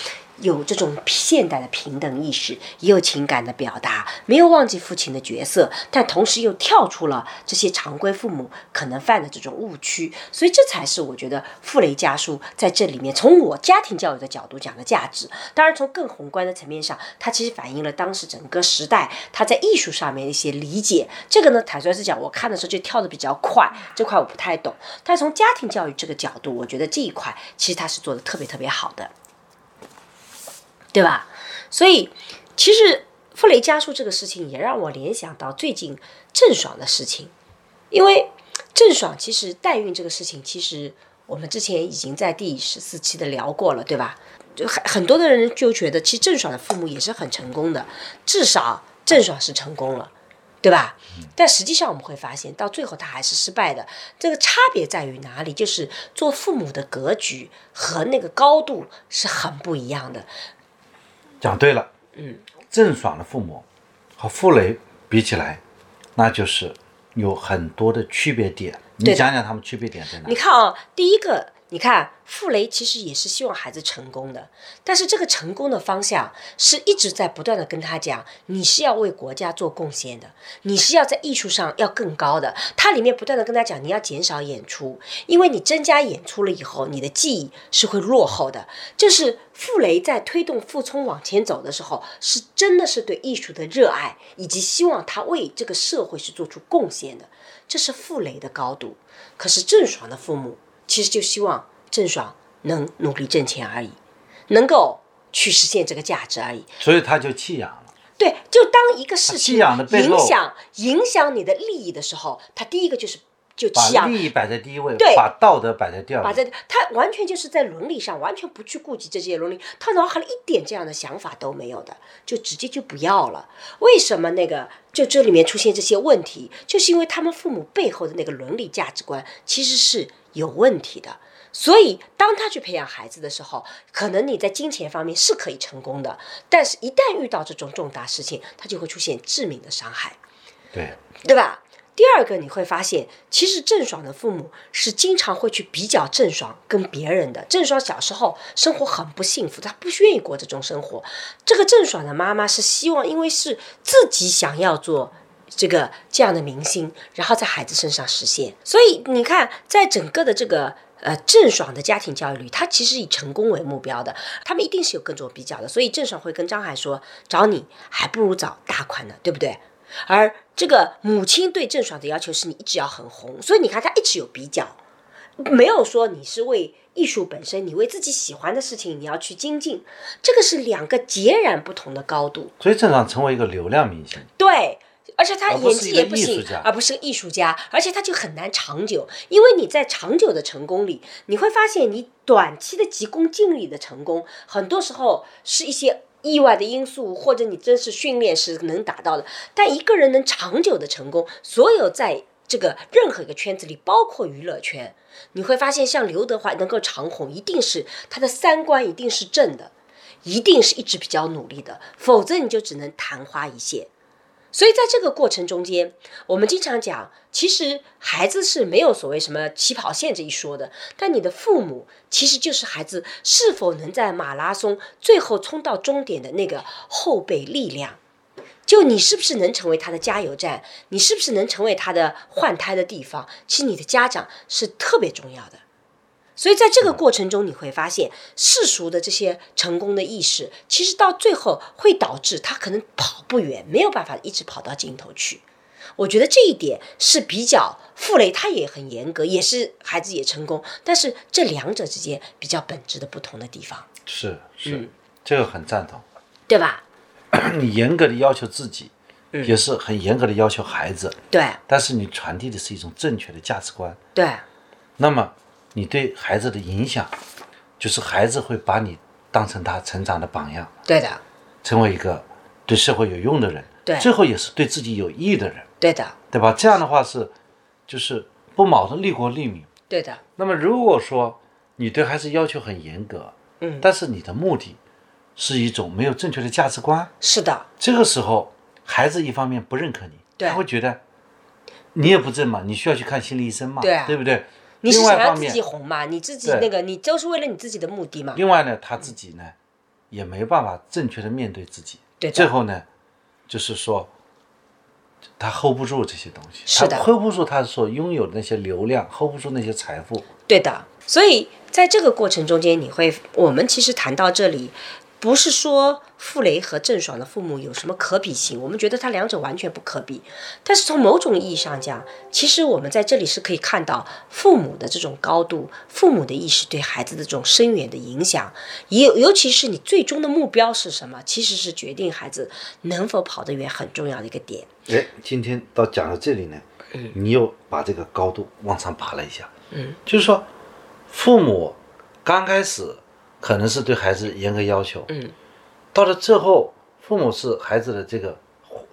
有这种现代的平等意识，也有情感的表达，没有忘记父亲的角色，但同时又跳出了这些常规父母可能犯的这种误区。所以这才是我觉得傅雷家书在这里面从我家庭教育的角度讲的价值。当然，从更宏观的层面上，它其实反映了当时整个时代他在艺术上面的一些理解。这个呢，坦率是讲，我看的时候就跳的比较快，这块我不太懂。但从家庭教育这个角度，我觉得这一块其实他是做的特别特别好的。对吧？所以其实傅雷家书这个事情也让我联想到最近郑爽的事情，因为郑爽其实代孕这个事情，其实我们之前已经在第十四期的聊过了，对吧？就很很多的人就觉得，其实郑爽的父母也是很成功的，至少郑爽是成功了。对吧？但实际上我们会发现，到最后他还是失败的。这个差别在于哪里？就是做父母的格局和那个高度是很不一样的。讲对了，嗯，郑爽的父母和傅雷比起来，那就是有很多的区别点。你讲讲他们区别点在哪你？看啊，第一个，你看傅雷其实也是希望孩子成功的，但是这个成功的方向是一直在不断的跟他讲，你是要为国家做贡献的，你是要在艺术上要更高的。他里面不断的跟他讲，你要减少演出，因为你增加演出了以后，你的技艺是会落后的。这是傅雷在推动傅聪往前走的时候，是真的是对艺术的热爱，以及希望他为这个社会是做出贡献的。这是傅雷的高度。可是郑爽的父母其实就希望郑爽能努力挣钱而已，能够去实现这个价值而已。所以他就弃养了。对，就当一个事情影响影响你的利益的时候，他第一个就是就把弃养。利益摆在第一位，对把道德摆在第二位。把在他完全就是在伦理上完全不去顾及这些伦理，他脑海里一点这样的想法都没有的，就直接就不要了。为什么那个就这里面出现这些问题，就是因为他们父母背后的那个伦理价值观其实是有问题的。所以，当他去培养孩子的时候，可能你在金钱方面是可以成功的，但是一旦遇到这种重大事情，他就会出现致命的伤害。对，对吧？第二个你会发现，其实郑爽的父母是经常会去比较郑爽跟别人的。郑爽小时候生活很不幸福，她不愿意过这种生活。这个郑爽的妈妈是希望，因为是自己想要做这个这样的明星，然后在孩子身上实现。所以你看，在整个的这个呃，郑爽的家庭教育里，他其实以成功为目标的，他们一定是有各种比较的，所以郑爽会跟张海说：“找你还不如找大款呢，对不对？”而这个母亲对郑爽的要求是你一直要很红，所以你看他一直有比较，没有说你是为艺术本身，你为自己喜欢的事情你要去精进，这个是两个截然不同的高度。所以郑爽成为一个流量明星，对，而且他演技也不行而不是个艺术家，而且他就很难长久，因为你在长久的成功里，你会发现你短期的急功近利的成功，很多时候是一些。意外的因素，或者你真是训练是能达到的，但一个人能长久的成功，所有在这个任何一个圈子里，包括娱乐圈，你会发现，像刘德华能够长红，一定是他的三观一定是正的，一定是一直比较努力的，否则你就只能昙花一现。所以在这个过程中间，我们经常讲，其实孩子是没有所谓什么起跑线这一说的，但你的父母其实就是孩子是否能在马拉松最后冲到终点的那个后备力量。就你是不是能成为他的加油站？你是不是能成为他的换胎的地方？其实你的家长是特别重要的。所以在这个过程中，你会发现世俗的这些成功的意识，其实到最后会导致他可能跑不远，没有办法一直跑到尽头去。我觉得这一点是比较傅雷，他也很严格，也是孩子也成功，但是这两者之间比较本质的不同的地方，是是，嗯这个很赞同。对吧？(coughs) 你严格的要求自己，嗯也是很严格的要求孩子，对但是你传递的是一种正确的价值观。对那么你对孩子的影响，就是孩子会把你当成他成长的榜样，对的，成为一个对社会有用的人，对最后也是对自己有益的人，对的，对吧？这样的话是，就是不矛盾，利国利民。对的，那么如果说你对孩子要求很严格，嗯但是你的目的是一种没有正确的价值观，是的，这个时候孩子一方面不认可你，他会觉得你也不正嘛，你需要去看心理医生嘛，对啊不对？你是想要自己，红嘛？你自己那个，你就是为了你自己的目的嘛？另外呢，他自己呢也没办法正确的面对自己，对最后呢，就是说他 hold 不住这些东西，是的。他 hold 不住他所拥有的那些流量，hold 不住那些财富，对的，所以在这个过程中间，你会，我们其实谈到这里，不是说傅雷和郑爽的父母有什么可比性，我们觉得他两者完全不可比。但是从某种意义上讲，其实我们在这里是可以看到父母的这种高度，父母的意识对孩子的这种深远的影响，也尤其是你最终的目标是什么，其实是决定孩子能否跑得远很重要的一个点。哎，今天到讲到这里呢，你又把这个高度往上爬了一下，嗯，就是说，父母刚开始可能是对孩子严格要求，嗯，到了最后，父母是孩子的这个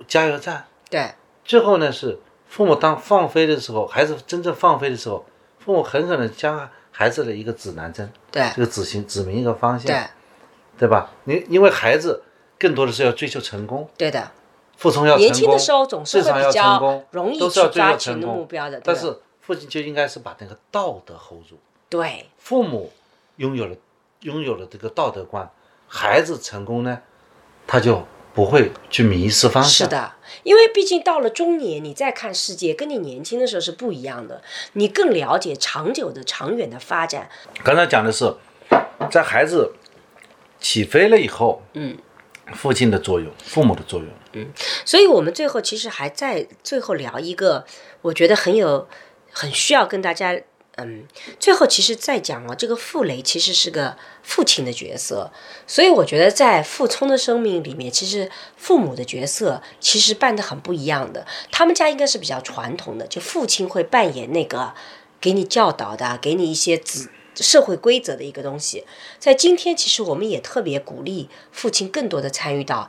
加油站，对。最后呢是父母当放飞的时候，孩子真正放飞的时候，父母很可能将孩子的一个指南针，对。这个指行指明一个方向，对。对吧？你因为孩子更多的是要追求成功，对的，服从要成功，年轻的时候总是比较成功，容易去都是要追抓群的求成功。目标的，但是父亲就应该是把那个道德 hold 住，对。父母拥有了拥有了这个道德观，孩子成功呢，他就不会去迷失方向。是，的，因为毕竟到了中年，你再看世界，跟你年轻的时候是不一样的，你更了解长久的、长远的发展。刚才讲的是在孩子起飞了以后，嗯，父亲的作用，父母的作用。嗯所以我们最后其实还在最后聊一个，我觉得很有、很需要跟大家。嗯，最后其实再讲哦，这个傅雷其实是个父亲的角色，所以我觉得在傅聪的生命里面，其实父母的角色其实扮得很不一样的。他们家应该是比较传统的，就父亲会扮演那个给你教导的，给你一些子社会规则的一个东西。在今天，其实我们也特别鼓励父亲更多的参与到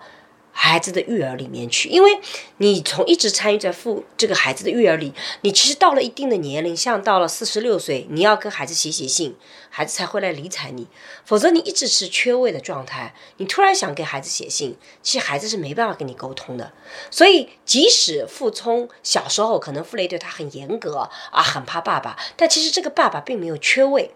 孩子的育儿里面去，因为你从一直参与在父这个孩子的育儿里，你其实到了一定的年龄，像到了四十六岁，你要跟孩子写写信，孩子才会来理睬你，否则你一直是缺位的状态，你突然想给孩子写信，其实孩子是没办法跟你沟通的。所以，即使傅聪小时候可能傅雷对他很严格啊，很怕爸爸，但其实这个爸爸并没有缺位。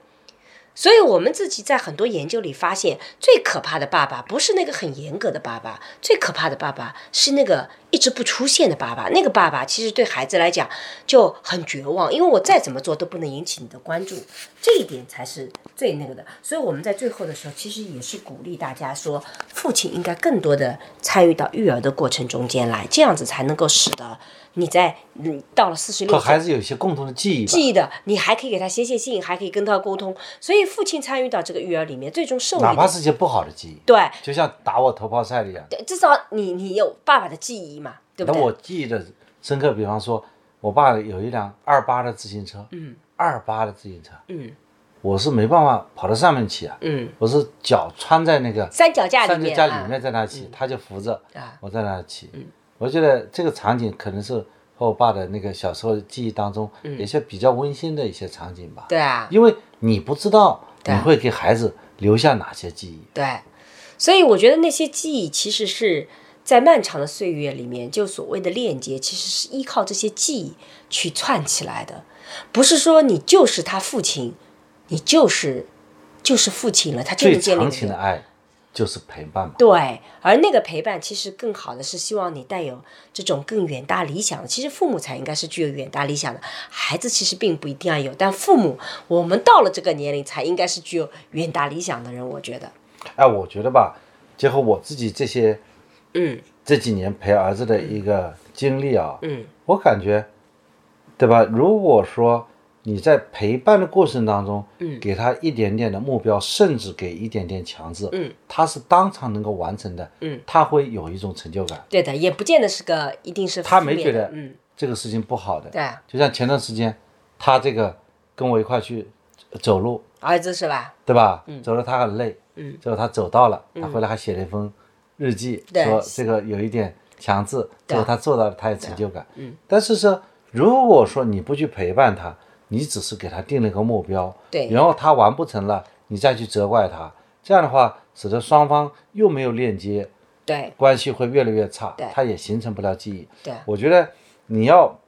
所以我们自己在很多研究里发现，最可怕的爸爸不是那个很严格的爸爸，最可怕的爸爸是那个一直不出现的爸爸。那个爸爸其实对孩子来讲就很绝望，因为我再怎么做都不能引起你的关注，这一点才是最那个的。所以我们在最后的时候，其实也是鼓励大家说，父亲应该更多的参与到育儿的过程中间来，这样子才能够使得你在嗯到了四十六和岁孩子有一些共同的记忆。记忆的，你还可以给他写写信，还可以跟他沟通。所以父亲参与到这个育儿里面，最终受益哪怕，是一些不好的记忆，对就像打我头炮赛一样。对，至少你你有爸爸的记忆嘛，对不对？那我记忆的深刻，比方说，我爸有一辆二八的自行车，嗯，二八的自行车，嗯我是没办法跑到上面骑啊，嗯，我是脚穿在那个三脚架里三脚架里面在那骑，他就扶着啊我在那骑。我觉得这个场景可能是和我爸的那个小时候记忆当中，有些比较温馨的一些场景吧。对啊，因为你不知道你会给孩子留下哪些记忆。对，所以我觉得那些记忆其实是在漫长的岁月里面，就所谓的链接，其实是依靠这些记忆去串起来的，不是说你就是他父亲，你就是就是父亲了，他就最能建立长那个情的爱就是陪伴嘛。对，而那个陪伴其实更好的是希望你带有这种更远大理想的。其实父母才应该是具有远大理想的，孩子其实并不一定要有，但父母我们到了这个年龄才应该是具有远大理想的人。我觉得，哎，我觉得吧，结合我自己这些嗯这几年陪儿子的一个经历啊，嗯，我感觉，对吧？如果说你在陪伴的过程当中，嗯。给他一点点的目标，甚至给一点点强制，嗯，他是当场能够完成的，嗯，他会有一种成就感，对的，也不见得是个一定是他没觉得嗯，这个事情不好的。对，啊。就像前段时间，他这个跟我一块去走路，儿子是吧？对吧？走了他很累，嗯，最后他走到了，他回来还写了一封日记，对。说这个有一点强制，最后他做到了，他有成就感。嗯，但是说，如果说你不去陪伴他，你只是给他定了一个目标，对然后他完不成了，你再去责怪他，这样的话，使得双方又没有链接，对关系会越来越差对，他也形成不了记忆。对我觉得你要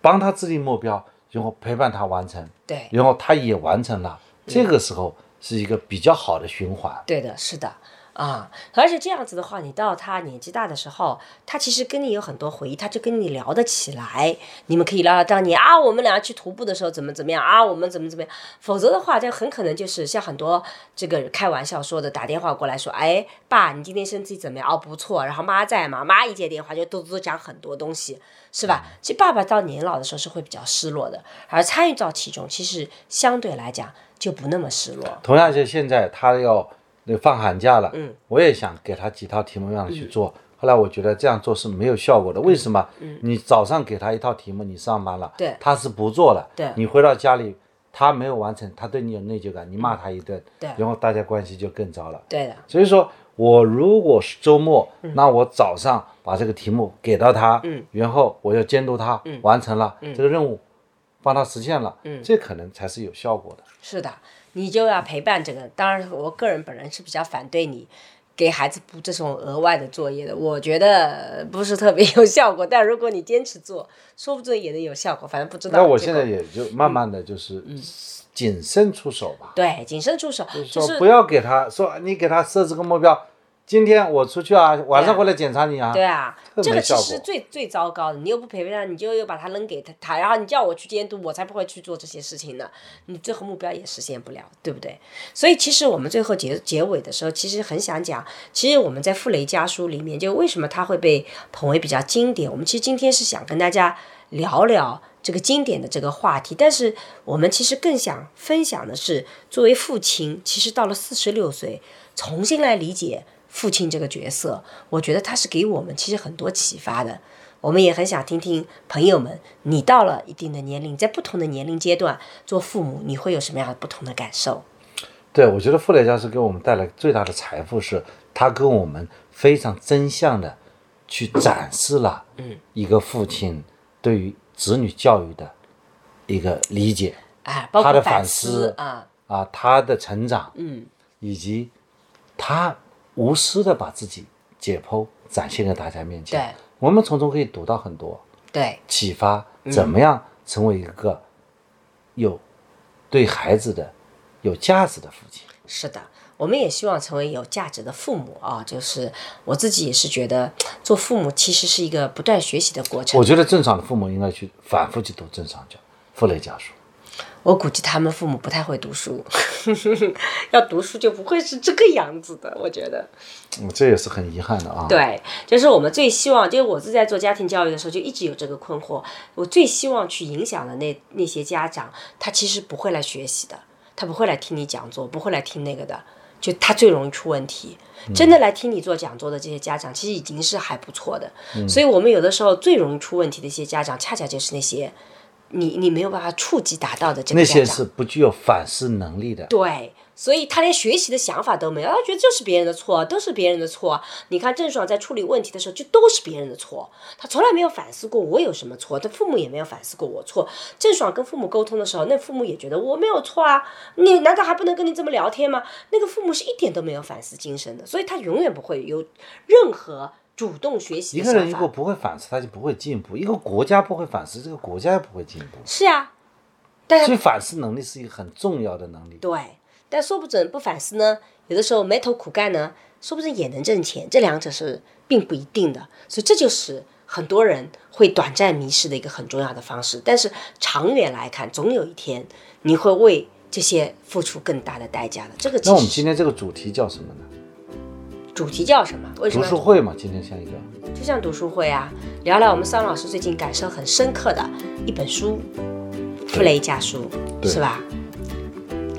帮他制定目标，然后陪伴他完成，对然后他也完成了，这个时候是一个比较好的循环。对的，是的。啊，而且这样子的话，你到他年纪大的时候，他其实跟你有很多回忆，他就跟你聊得起来。你们可以聊聊当年啊，我们俩去徒步的时候怎么怎么样啊，我们怎么怎么样。否则的话，这很可能就是像很多这个开玩笑说的，打电话过来说，哎，爸，你今天身体怎么样？哦，不错。然后妈在吗？妈一接电话就嘟嘟讲很多东西，是吧？其实爸爸到年老的时候是会比较失落的，而参与到其中，其实相对来讲就不那么失落。同样，就现在他要那放寒假了，嗯，我也想给他几套题目让他去做。后来我觉得这样做是没有效果的，为什么？你早上给他一套题目，你上班了，嗯对。他是不做了，对。你回到家里他没有完成，他对你有内疚感，你骂他一顿，对。然后大家关系就更糟了。对的，所以说我如果是周末，那我早上把这个题目给到他，嗯，然后我要监督他，完成了、这个任务，帮他实现了，嗯，这可能才是有效果的。是的，你就要陪伴这个。当然，我个人本人是比较反对你给孩子布这种额外的作业的，我觉得不是特别有效果。但如果你坚持做，说不准也能有效果。反正不知道。那我现在也就慢慢的就是谨慎出手吧，对谨慎出手，就说是不要给他说你给他设置个目标，今天我出去啊，晚上回来检查你啊，对啊，这个其实最最糟糕的，你又不陪陪他，你就又把他扔给他，他然后你叫我去监督，我才不会去做这些事情呢。你最后目标也实现不了，对不对？所以其实我们最后结结尾的时候，其实很想讲，其实我们在傅雷家书里面，就为什么他会被捧为比较经典？我们其实今天是想跟大家聊聊。这个经典的这个话题，但是我们其实更想分享的是，作为父亲，其实到了四十六岁，重新来理解父亲这个角色，我觉得他是给我们其实很多启发的。我们也很想听听朋友们，你到了一定的年龄，在不同的年龄阶段做父母，你会有什么样的不同的感受？对，我觉得傅雷家是给我们带来最大的财富是，他跟我们非常真相的去展示了，嗯，一个父亲对于子女教育的一个理解哎，包括他的反思思啊，啊，他的成长，嗯，以及他无私的把自己解剖展现在大家面前。对我们从中可以读到很多对启发，怎么样成为一个有对孩子的有价值的父亲。是的，我们也希望成为有价值的父母啊。就是我自己也是觉得，做父母其实是一个不断学习的过程。我觉得正常的父母应该去反复去读正常教傅雷家书。我估计他们父母不太会读书，(laughs) 要读书就不会是这个样子的。我觉得，嗯，这也是很遗憾的啊。对，就是我们最希望，就是我是在做家庭教育的时候就一直有这个困惑。我最希望去影响的那那些家长，他其实不会来学习的，他不会来听你讲座，不会来听那个的，就他最容易出问题。真的来听你做讲座的这些家长，其实已经是还不错的。所以我们有的时候最容易出问题的一些家长，恰恰就是那些。你你没有办法触及达到的这个那些是不具有反思能力的。对，所以他连学习的想法都没有，他觉得就是别人的错，都是别人的错。你看郑爽在处理问题的时候，就都是别人的错，他从来没有反思过我有什么错，他父母也没有反思过我错。郑爽跟父母沟通的时候，那父母也觉得我没有错啊，你难道还不能跟你这么聊天吗？那个父母是一点都没有反思精神的，所以他永远不会有任何。主动学习，一个人如果不会反思，他就不会进步；一个国家不会反思，这个国家也不会进步。是啊，但所以反思能力是一个很重要的能力。对，但说不准不反思呢，有的时候埋头苦干呢，说不准也能挣钱。这两者是并不一定的，所以这就是很多人会短暂迷失的一个很重要的方式。但是长远来看，总有一天你会为这些付出更大的代价的。这个那我们今天这个主题叫什么呢？主题叫什么？为什么？读书会嘛，今天像一个，就像读书会啊，聊聊我们桑老师最近感受很深刻的一本书，《傅雷家书》，是吧？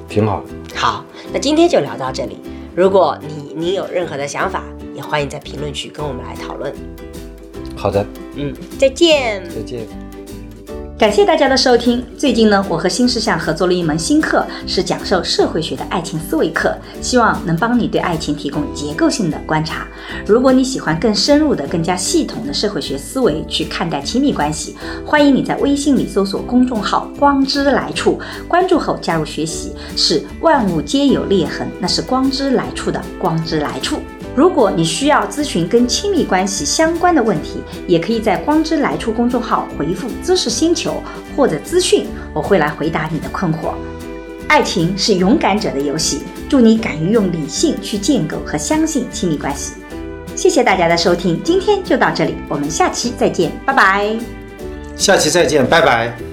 挺好的。好，那今天就聊到这里。如果你你有任何的想法，也欢迎在评论区跟我们来讨论。好的，嗯，再见。再见。感谢大家的收听。最近呢，我和新事项合作了一门新课，是讲授社会学的爱情思维课，希望能帮你对爱情提供结构性的观察。如果你喜欢更深入的、更加系统的社会学思维去看待亲密关系，欢迎你在微信里搜索公众号“光之来处”，关注后加入学习。是万物皆有裂痕，那是光之来处的光之来处。如果你需要咨询跟亲密关系相关的问题，也可以在“光之来处”公众号回复“知识星球”或者“资讯”，我会来回答你的困惑。爱情是勇敢者的游戏，祝你敢于用理性去建构和相信亲密关系。谢谢大家的收听，今天就到这里，我们下期再见，拜拜。下期再见，拜拜。